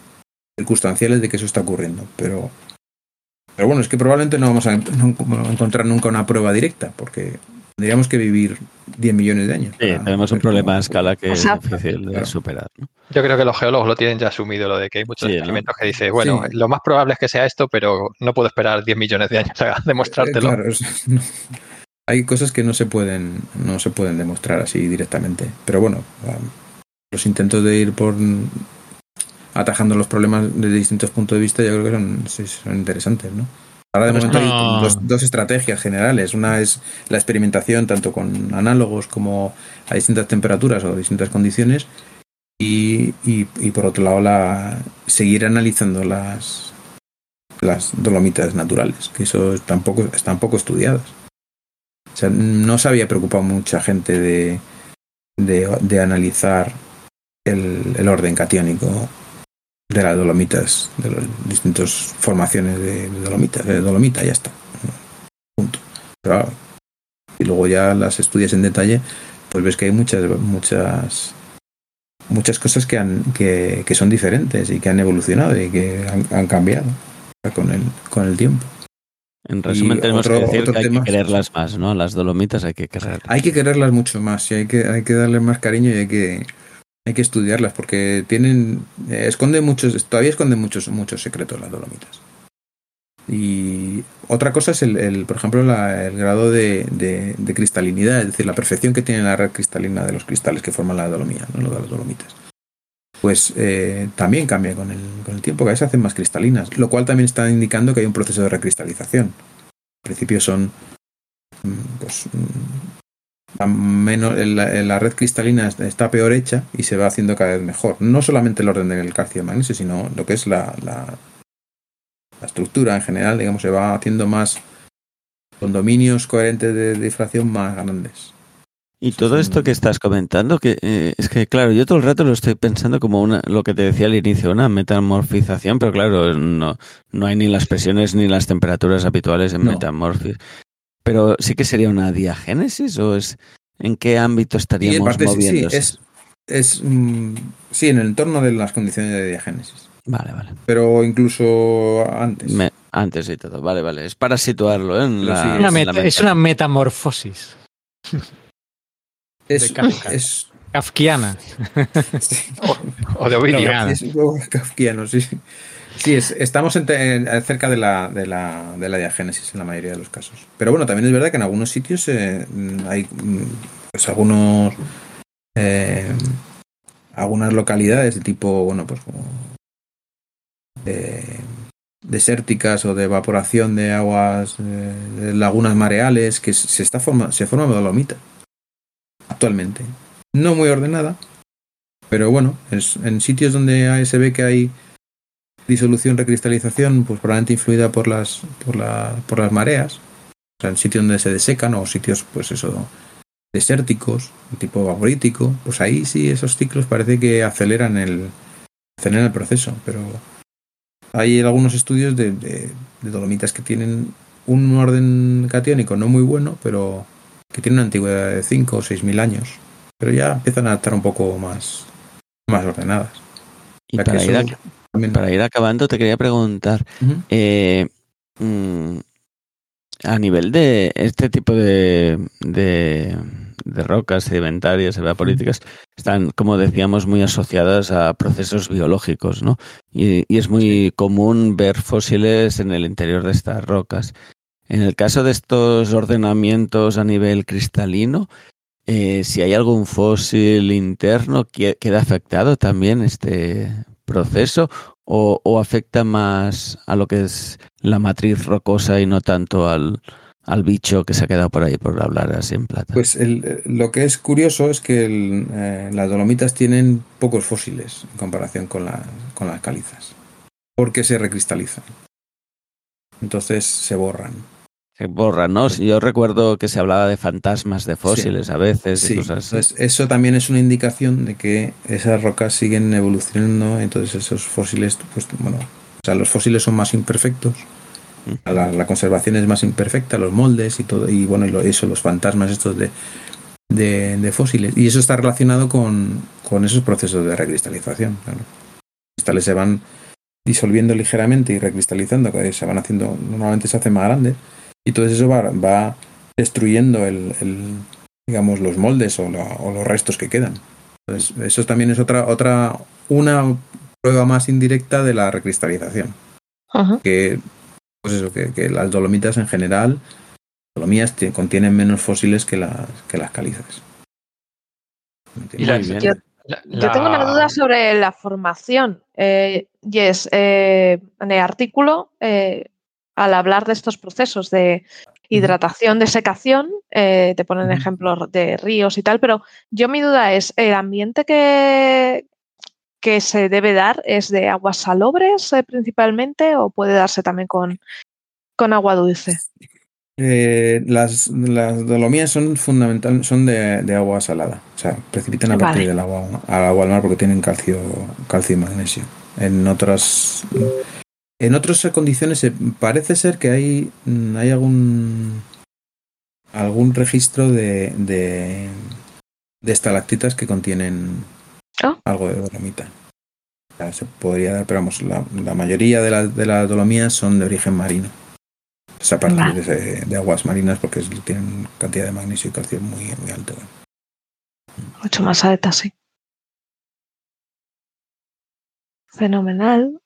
circunstanciales de que eso está ocurriendo. Pero, pero bueno, es que probablemente no vamos a, encontrar nunca una prueba directa, porque tendríamos que vivir 10 millones de años. Sí, tenemos un problema a escala que es difícil de superar. Yo creo que los geólogos lo tienen ya asumido, lo de que hay muchos experimentos que dicen, bueno, lo más probable es que sea esto, pero no puedo esperar 10 millones de años a demostrártelo. claro, hay cosas que no se pueden no se pueden demostrar así directamente pero bueno los intentos de ir por atajando los problemas desde distintos puntos de vista yo creo que son, son interesantes no ahora de pues momento hay dos, estrategias generales. Una es la experimentación tanto con análogos como a distintas temperaturas o distintas condiciones y, y, por otro lado la seguir analizando las las dolomitas naturales que eso tampoco están poco estudiadas o sea, no se había preocupado mucha gente de, de, analizar el, orden catiónico de las dolomitas, de las distintas formaciones de, dolomitas, de dolomita, ya está. Punto. Y luego ya las estudias en detalle, pues ves que hay muchas, muchas, muchas cosas que, han, que, que son diferentes y que han evolucionado y que han, han cambiado con el, con el tiempo. En resumen, tenemos que decir que hay que quererlas más, ¿no? Las dolomitas hay que quererlas. Hay que quererlas mucho más y hay que, hay que darle más cariño y hay que, hay que estudiarlas porque tienen. Eh, esconden muchos. Todavía esconden muchos, muchos secretos las dolomitas. Y otra cosa es, el, por ejemplo, el grado de, de, cristalinidad, es decir, la perfección que tiene la red cristalina de los cristales que forman la dolomía, ¿no? de las dolomitas pues eh, también cambia con el, con el tiempo, que a veces se hacen más cristalinas, lo cual también está indicando que hay un proceso de recristalización. Al principio son mm, pues, mm, menos la, red cristalina está peor hecha y se va haciendo cada vez mejor. No solamente el orden del calcio y magnesio, sino lo que es la, la, la, estructura en general, digamos, se va haciendo más con dominios coherentes de difracción más grandes. Y todo esto que estás comentando, que eh, es que claro, yo todo el rato lo estoy pensando como una, lo que te decía al inicio, una metamorfización, pero claro, no, no hay ni las presiones ni las temperaturas habituales en no. Pero sí que sería una diagénesis o es en qué ámbito estaríamos moviéndose. Sí, es, es mm, sí, en el entorno de las condiciones de diagénesis. Vale, vale. Pero incluso antes. antes y todo, vale, vale. Es para situarlo ¿eh? en la, es una metamorfosis. Es, es kafkiana. o, de Ovidio. Es un poco kafkiano, sí. Sí, es, estamos en, cerca de la, de, la, de la diagénesis en la mayoría de los casos. Pero bueno, también es verdad que en algunos sitios eh, hay pues algunos eh, algunas localidades de tipo, bueno, pues como eh, desérticas o de evaporación de aguas, de lagunas mareales, que se, está forma, se forma dolomita actualmente. No muy ordenada, pero bueno, es, en sitios donde se ve que hay disolución, recristalización, pues probablemente influida por las, por, la, por las mareas, o sea, en sitios donde se desecan o sitios, pues eso, desérticos, tipo vaporítico, pues ahí sí esos ciclos parece que aceleran el, aceleran el proceso, pero hay algunos estudios de, de, dolomitas que tienen un orden catiónico no muy bueno, pero que tienen una antigüedad de 5 o 6 mil años, pero ya empiezan a estar un poco más, más ordenadas. Y para ir, para ir, acabando, te quería preguntar, eh, mm, a nivel de este tipo de, de de rocas sedimentarias, evapolíticas, están, como decíamos, muy asociadas a procesos biológicos, ¿no? Y, es muy común ver fósiles en el interior de estas rocas. En el caso de estos ordenamientos a nivel cristalino, eh, si hay algún fósil interno, ¿queda afectado también este proceso o, afecta más a lo que es la matriz rocosa y no tanto al, al bicho que se ha quedado por ahí, por hablar así en plata. Pues el, lo que es curioso es que eh, las dolomitas tienen pocos fósiles en comparación con, la, con las calizas, porque se recristalizan. Entonces se borran. Se borran, ¿no? Yo recuerdo que se hablaba de fantasmas de fósiles a veces. Sí, Entonces, eso también es una indicación de que esas rocas siguen evolucionando, entonces esos fósiles, pues bueno, o sea, los fósiles son más imperfectos la, conservación es más imperfecta, los moldes y todo, y bueno, y eso, los fantasmas estos de, de, fósiles. Y eso está relacionado con, con esos procesos de recristalización. Los cristales se van disolviendo ligeramente y recristalizando, se van haciendo, normalmente se hacen más grandes, y todo eso va, va destruyendo el, digamos, los moldes o, o, los restos que quedan. Entonces, eso también es otra, otra, una prueba más indirecta de la recristalización. Que pues eso, que, las dolomitas en general, dolomías contienen menos fósiles que las, que las calizas. yo, tengo una duda sobre la formación. Eh, yes, eh, en el artículo, eh, al hablar de estos procesos de hidratación, de secación, te ponen ejemplos de ríos y tal, pero yo mi duda es, ¿el ambiente que, que se debe dar es de aguas salobres eh, principalmente o puede darse también con, con agua dulce? Eh, las, las, dolomías son fundamental, son de, agua salada, o sea, precipitan a partir del agua al agua al mar porque tienen calcio, calcio y magnesio. En otras en otras condiciones parece ser que hay, hay algún algún registro de, de, de estalactitas que contienen Oh. Algo de dolomita. se podría dar, pero vamos, la, mayoría de, las de las dolomías son de origen marino. Es a partir de, aguas marinas porque tienen cantidad de magnesio y calcio muy, muy alto. Mucho más alta, sí. Fenomenal.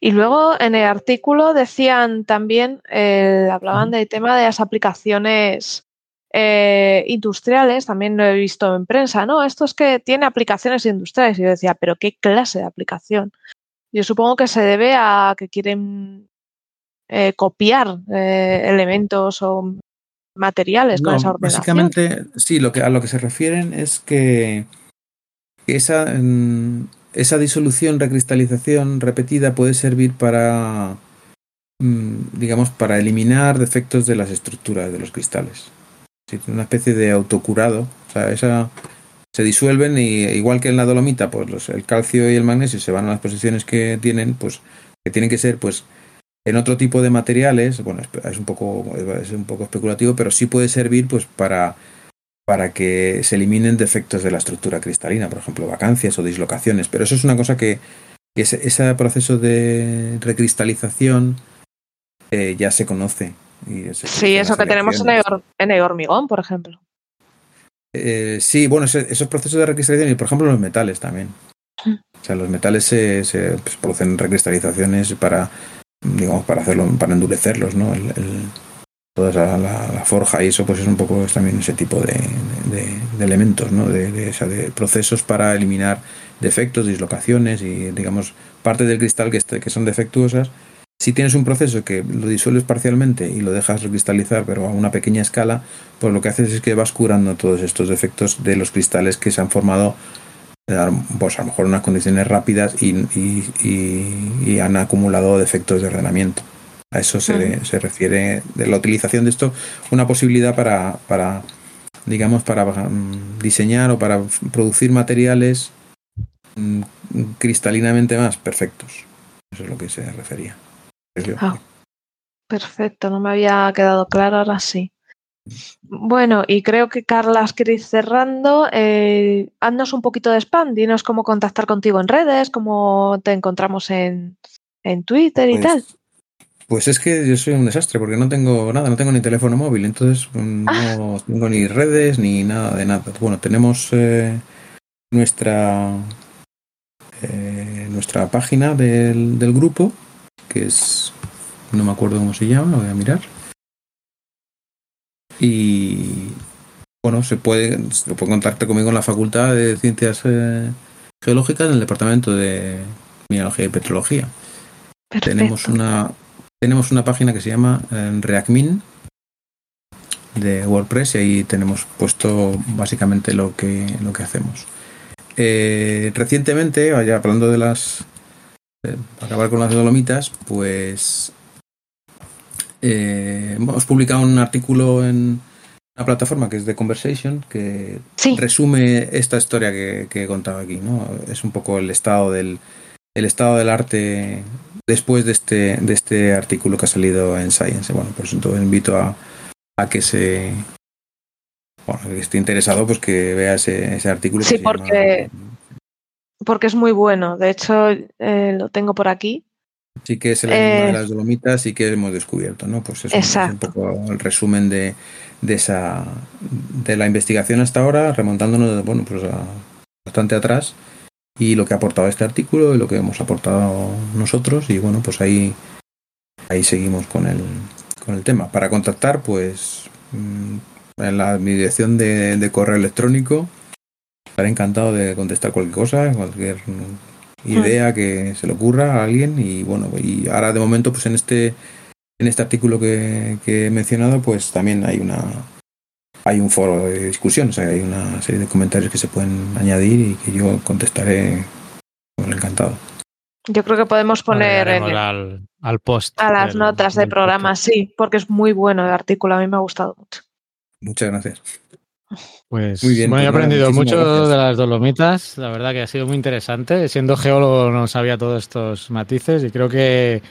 Y luego en el artículo decían también, eh, hablaban del tema de las aplicaciones eh, industriales, también lo he visto en prensa, ¿no? Esto es que tiene aplicaciones industriales. Y yo decía, ¿pero qué clase de aplicación? Yo supongo que se debe a que quieren eh, copiar eh, elementos o materiales con esa ordenación. Básicamente, sí, lo que, a lo que se refieren es que esa, mm, esa disolución, recristalización repetida puede servir para, mm, digamos, para eliminar defectos de las estructuras de los cristales una especie de autocurado. O sea, esa se disuelven y igual que en la dolomita, pues el calcio y el magnesio se van a las posiciones que tienen, pues que tienen que ser, pues en otro tipo de materiales. Bueno, es un poco es un poco especulativo, pero sí puede servir, pues para para que se eliminen defectos de la estructura cristalina, por ejemplo, vacancias o dislocaciones. Pero eso es una cosa que, ese, proceso de recristalización eh, ya se conoce sí, eso que tenemos en el, hormigón, por ejemplo. Eh, sí, bueno, esos procesos de recristalización y, por ejemplo, los metales también. Mm. O sea, los metales se, pues, producen recristalizaciones para, digamos, para hacerlo, para endurecerlos, ¿no? El, toda la, forja y eso, pues es un poco también ese tipo de, elementos, ¿no? De, procesos para eliminar defectos, dislocaciones y, digamos, parte del cristal que, que son defectuosas Si tienes un proceso que lo disuelves parcialmente y lo dejas recristalizar, pero a una pequeña escala, pues lo que haces es que vas curando todos estos defectos de los cristales que se han formado, eh, pues a lo mejor unas condiciones rápidas y, y, han acumulado defectos de ordenamiento. A eso se, se, refiere de la utilización de esto, una posibilidad para, para digamos, para mm, diseñar o para producir materiales mm, cristalinamente más perfectos. Eso es lo que se refería. Ah, perfecto, no me había quedado claro, ahora sí. Bueno, y creo que Carlas quiere ir cerrando. Eh, haznos un poquito de spam, dinos cómo contactar contigo en redes, cómo te encontramos en, en Twitter y pues, tal. Pues es que yo soy un desastre porque no tengo nada, no tengo ni teléfono móvil, entonces mm, ah. no tengo ni redes ni nada de nada. Bueno, tenemos eh, nuestra eh, nuestra página del, del grupo que es, no me acuerdo cómo se llama, voy a mirar. Y bueno, se puede, se puede contactar conmigo en la Facultad de Ciencias eh, Geológicas en el Departamento de Mineralogía y Petrología. Tenemos una, tenemos una página que se llama eh, Reacmin de WordPress y ahí tenemos puesto básicamente lo que, lo que hacemos. Eh, recientemente, hablando de las eh, acabar con las dolomitas, pues eh, hemos publicado un artículo en una plataforma que es The Conversation que resume esta historia que, he contado aquí. ¿no? Es un poco el estado del el estado del arte después de este de este artículo que ha salido en Science. Bueno, por eso invito a, a que se bueno, que esté interesado, pues que vea ese, ese artículo. Sí, porque porque es muy bueno. De hecho, eh, lo tengo por aquí. Sí que es el de eh, las dolomitas y que hemos descubierto, ¿no? Pues eso es un poco el resumen de, de esa de la investigación hasta ahora, remontándonos bueno, pues bastante atrás y lo que ha aportado este artículo y lo que hemos aportado nosotros y bueno, pues ahí ahí seguimos con el con el tema. Para contactar, pues mm, en la mi dirección de, de correo electrónico estaré encantado de contestar cualquier cosa, cualquier idea que se le ocurra a alguien y bueno, y ahora de momento pues en este en este artículo que, he mencionado pues también hay una hay un foro de discusión, o sea, hay una serie de comentarios que se pueden añadir y que yo contestaré con encantado. Yo creo que podemos poner al, al, post a las notas del programa, sí, porque es muy bueno el artículo, a mí me ha gustado mucho. Muchas gracias. Pues muy bien, bueno, he aprendido mucho de las dolomitas, la verdad que ha sido muy interesante. Siendo geólogo no sabía todos estos matices y creo que,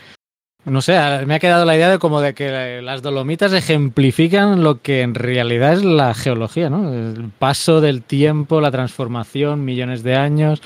no sé, me ha quedado la idea de como de que las dolomitas ejemplifican lo que en realidad es la geología, ¿no? El paso del tiempo, la transformación, millones de años,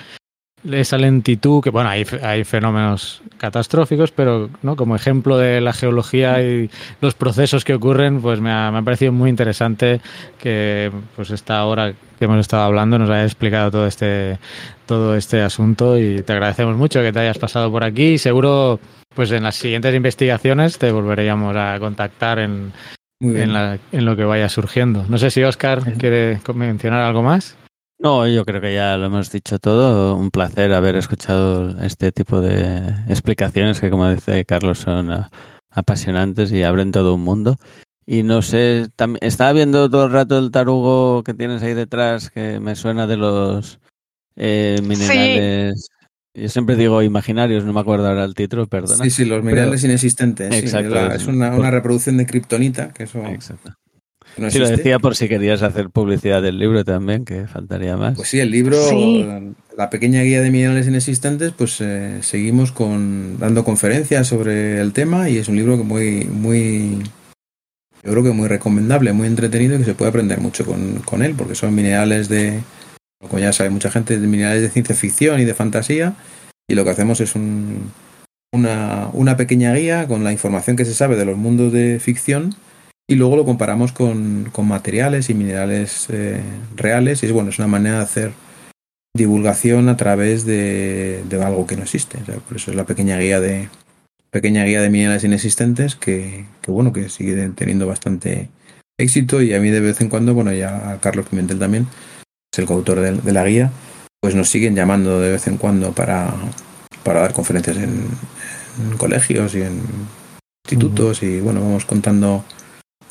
esa lentitud, que bueno, hay, hay fenómenos catastróficos, pero ¿no? como ejemplo de la geología y los procesos que ocurren, pues me ha, me ha, parecido muy interesante que pues esta hora que hemos estado hablando nos haya explicado todo este, todo este asunto y te agradecemos mucho que te hayas pasado por aquí y seguro pues en las siguientes investigaciones te volveríamos a contactar en, en, la, en lo que vaya surgiendo. No sé si Oscar quiere mencionar algo más. No, yo creo que ya lo hemos dicho todo. Un placer haber escuchado este tipo de explicaciones que, como dice Carlos, son ah, apasionantes y abren todo un mundo. Y no sé, estaba viendo todo el rato el tarugo que tienes ahí detrás, que me suena de los eh, minerales. Yo siempre digo imaginarios, no me acuerdo ahora el título, perdona. Sí, sí, los minerales inexistentes. Exacto. es una, una, reproducción de kriptonita, que eso. Exacto sí, lo decía por si querías hacer publicidad del libro también, que faltaría más. Pues sí, el libro, la pequeña guía de minerales inexistentes, pues eh, seguimos con dando conferencias sobre el tema y es un libro que muy, muy, yo creo que muy recomendable, muy entretenido y que se puede aprender mucho con, con él, porque son minerales de, como ya sabe mucha gente, de minerales de ciencia ficción y de fantasía y lo que hacemos es un, una, una pequeña guía con la información que se sabe de los mundos de ficción y luego lo comparamos con, con materiales y minerales eh, reales y es bueno, es una manera de hacer divulgación a través de, de algo que no existe. por eso es la pequeña guía de pequeña guía de minerales inexistentes que, que, bueno, que sigue teniendo bastante éxito y a mí de vez en cuando, bueno, ya a Carlos Pimentel también, es el coautor de, de la guía, pues nos siguen llamando de vez en cuando para, para dar conferencias en, colegios y en institutos y bueno, vamos contando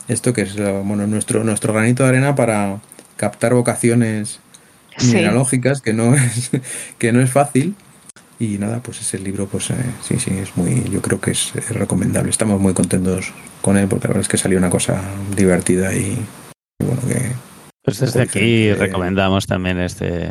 esto que es bueno, nuestro, nuestro granito de arena para captar vocaciones mineralógicas, que no es, que no es fácil. Y nada, pues ese libro, pues eh, sí, sí, es muy, yo creo que es, recomendable. Estamos muy contentos con él porque la verdad es que salió una cosa divertida y, bueno, que... Pues desde aquí recomendamos también este,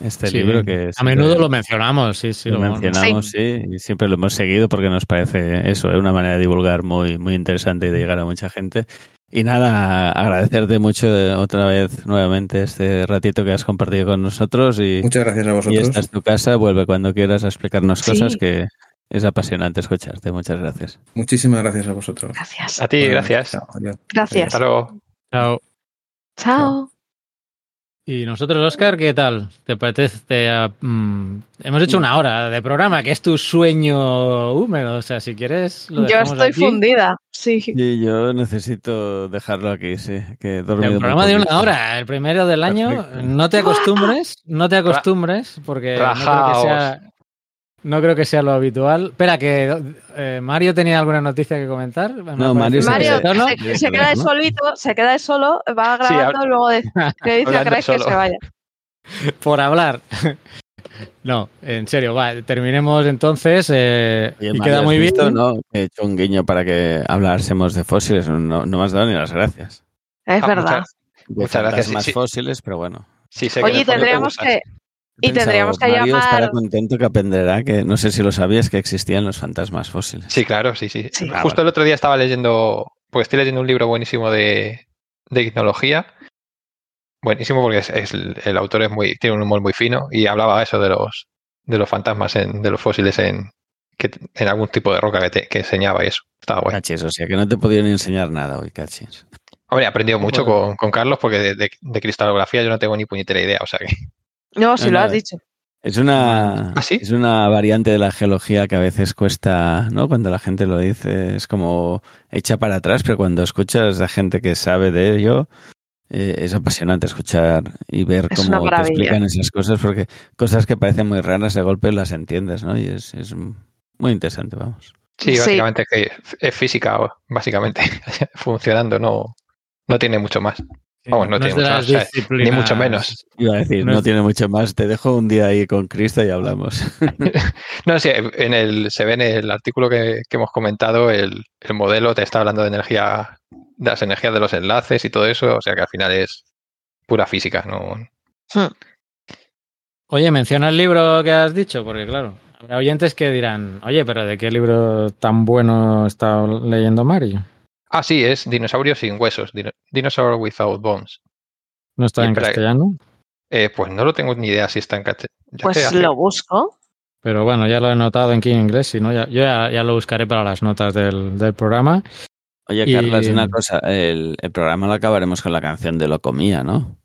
este libro que a menudo lo mencionamos, sí, sí. Lo, mencionamos, sí. y siempre lo hemos seguido porque nos parece eso, es una manera de divulgar muy, muy interesante y de llegar a mucha gente. Y nada, agradecerte mucho otra vez nuevamente este ratito que has compartido con nosotros y muchas gracias a vosotros. Y esta es tu casa, vuelve cuando quieras a explicarnos cosas que es apasionante escucharte. Muchas gracias. Muchísimas gracias a vosotros. Gracias. A ti, gracias. gracias. Hasta luego. Chao. Chao. Y nosotros, Oscar, ¿qué tal? ¿Te parece? Mm, hemos hecho una hora de programa, que es tu sueño húmedo. O sea, si quieres. Lo yo estoy fundida, sí. Y yo necesito dejarlo aquí, sí. Que el programa de una hora, el primero del año. No te acostumbres, no te acostumbres, porque no creo que sea. No creo que sea lo habitual. Espera, que eh, Mario tenía alguna noticia que comentar. No, Mario, se, se, queda solito, se queda solo, va grabando y luego de, que dice que se vaya. Por hablar. No, en serio, va, terminemos entonces. Eh, y queda muy bien. ¿no? He hecho un guiño para que hablásemos de fósiles, no, no me has dado ni las gracias. Es ah, verdad. Muchas, gracias. Más fósiles, pero bueno. Sí, Oye, tendríamos que, y tendríamos que Mario llamar. estará contento que aprenderá que no sé si lo sabías que existían los fantasmas fósiles. Sí, claro, sí, sí. Justo el otro día estaba leyendo, pues estoy leyendo un libro buenísimo de, de Buenísimo porque es, el autor es muy, tiene un humor muy fino y hablaba eso de los, de los fantasmas, en, de los fósiles en, que, en algún tipo de roca que, que enseñaba y eso. Estaba bueno. Cachis, o sea que no te pudieron enseñar nada hoy, cachis. Hombre, he aprendido mucho con, con, Carlos porque de, de, de, cristalografía yo no tengo ni puñetera idea, o sea que. No, si lo has dicho. Es una, ¿Ah, es una variante de la geología que a veces cuesta, ¿no? Cuando la gente lo dice, es como echa para atrás, pero cuando escuchas a gente que sabe de ello, eh, es apasionante escuchar y ver cómo te explican esas cosas, porque cosas que parecen muy raras de golpe las entiendes, ¿no? Y es, es muy interesante, vamos. Sí, básicamente que es física, básicamente, funcionando, no, no tiene mucho más. Vamos, no, tiene mucho más, ni mucho menos. Iba a decir, no, tiene mucho más. Te dejo un día ahí con Cristo y hablamos. no, sí, en el, se ve en el artículo que, hemos comentado, el, modelo te está hablando de energía, de las energías de los enlaces y todo eso, o sea que al final es pura física, ¿no? Hmm. Oye, menciona el libro que has dicho, porque claro, habrá oyentes que dirán, oye, pero ¿de qué libro tan bueno está leyendo Mario? Ah, sí, es Dinosaurio sin huesos. Dinosaur Without Bones. ¿No está en castellano? Eh, pues no lo tengo ni idea si está en castellano. Pues lo busco. Pero bueno, ya lo he notado aquí en inglés, si no, ya, yo ya, lo buscaré para las notas del, programa. Oye, Carlos, una cosa, el, programa lo acabaremos con la canción de Locomía, ¿no?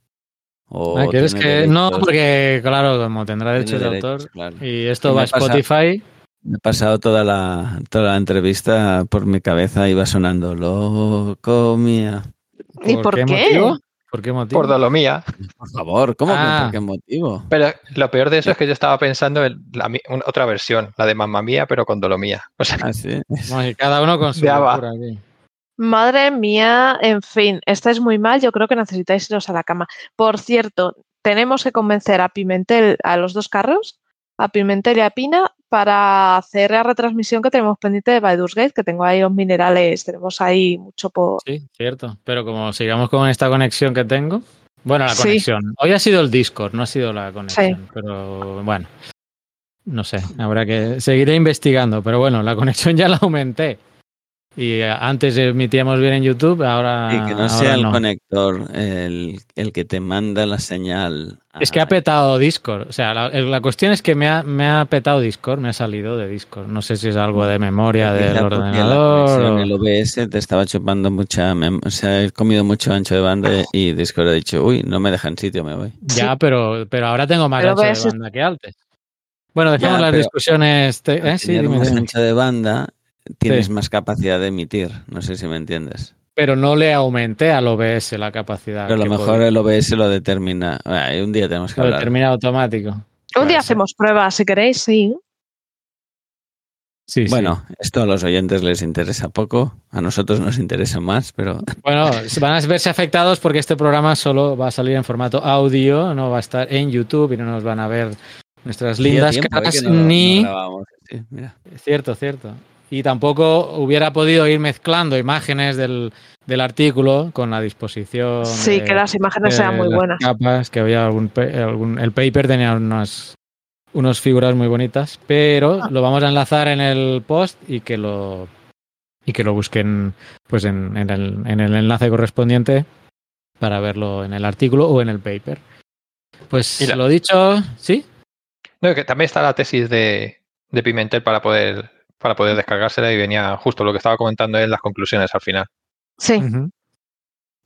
Ah, ¿Quieres que.? No, porque, claro, como tendrá derecho de autor. Y esto va a Spotify. Me he pasado toda la, toda la entrevista por mi cabeza, iba sonando loco mía. ¿Y por, qué? Motivo? ¿Por qué motivo? Por dolomía. Por favor, ¿cómo ah. por qué motivo? Pero lo peor de eso es que yo estaba pensando en la, otra versión, la de mamá mía, pero con dolomía. O sea, ah, ¿sí? cada uno con su Madre mía, en fin, estáis muy mal, yo creo que necesitáis iros a la cama. Por cierto, tenemos que convencer a Pimentel, a los dos carros, a Pimentel y a Pina, para hacer la retransmisión que tenemos pendiente de Baldur's Gate, que tengo ahí los minerales, tenemos ahí mucho por... Sí, cierto, pero como sigamos con esta conexión que tengo, bueno, la conexión. Hoy ha sido el Discord, no ha sido la conexión, pero bueno, no sé, habrá que... Seguiré investigando, pero bueno, la conexión ya la aumenté. Y eh, antes emitíamos bien en YouTube, ahora. Y que no sea el conector el, el, que te manda la señal. Es que ha petado Discord. O sea, la, cuestión es que me ha, me ha, petado Discord, me ha salido de Discord. No sé si es algo de memoria del ordenador. El OBS te estaba chupando mucha. O sea, he comido mucho ancho de banda y Discord ha dicho, uy, no me dejan sitio, me voy. Ya, pero, pero ahora tengo más ancho de banda que antes. Bueno, dejemos las discusiones. ¿eh? Sí, ancho de banda tienes más capacidad de emitir. No sé si me entiendes. Pero no le aumenté al OBS la capacidad. Pero a lo mejor el OBS lo determina. un día tenemos que lo determina automático. Un día hacemos pruebas, si queréis, sí. Sí, bueno, esto a los oyentes les interesa poco, a nosotros nos interesa más, pero... Bueno, van a verse afectados porque este programa solo va a salir en formato audio, no va a estar en YouTube y no nos van a ver nuestras lindas caras ni... Cierto, cierto. Y tampoco hubiera podido ir mezclando imágenes del, del artículo con la disposición. Sí, que las imágenes sean muy buenas. Capas, que había algún, algún, el paper tenía unas unas figuras muy bonitas, pero ah. lo vamos a enlazar en el post y que lo y que lo busquen pues en, en, el, en el enlace correspondiente para verlo en el artículo o en el paper. Pues lo dicho, ¿sí? No, que también está la tesis de, de Pimentel para poder para poder descargársela y venía justo lo que estaba comentando en las conclusiones al final. Sí.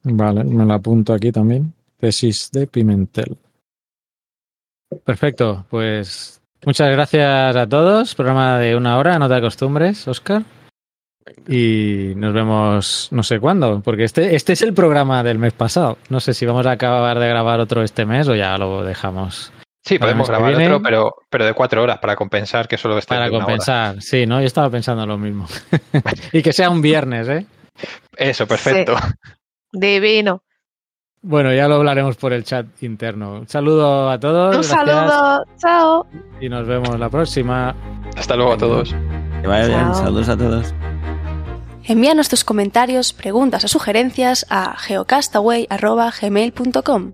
Vale, me la apunto aquí también. Tesis de Pimentel. Perfecto, pues muchas gracias a todos. Programa de una hora, no te acostumbres, Oscar. Y nos vemos no sé cuándo, porque este, este es el programa del mes pasado. No sé si vamos a acabar de grabar otro este mes o ya lo dejamos. Sí, podemos grabar otro, pero, pero de cuatro horas para compensar que solo esté. Para compensar, sí, ¿no? Yo estaba pensando lo mismo. y que sea un viernes, ¿eh? Eso, perfecto. Divino. Bueno, ya lo hablaremos por el chat interno. Un saludo a todos. Un saludo, chao. Y nos vemos la próxima. Hasta luego a todos. Que vaya bien, saludos a todos. Envíanos tus comentarios, preguntas o sugerencias a geocastaway.gmail.com.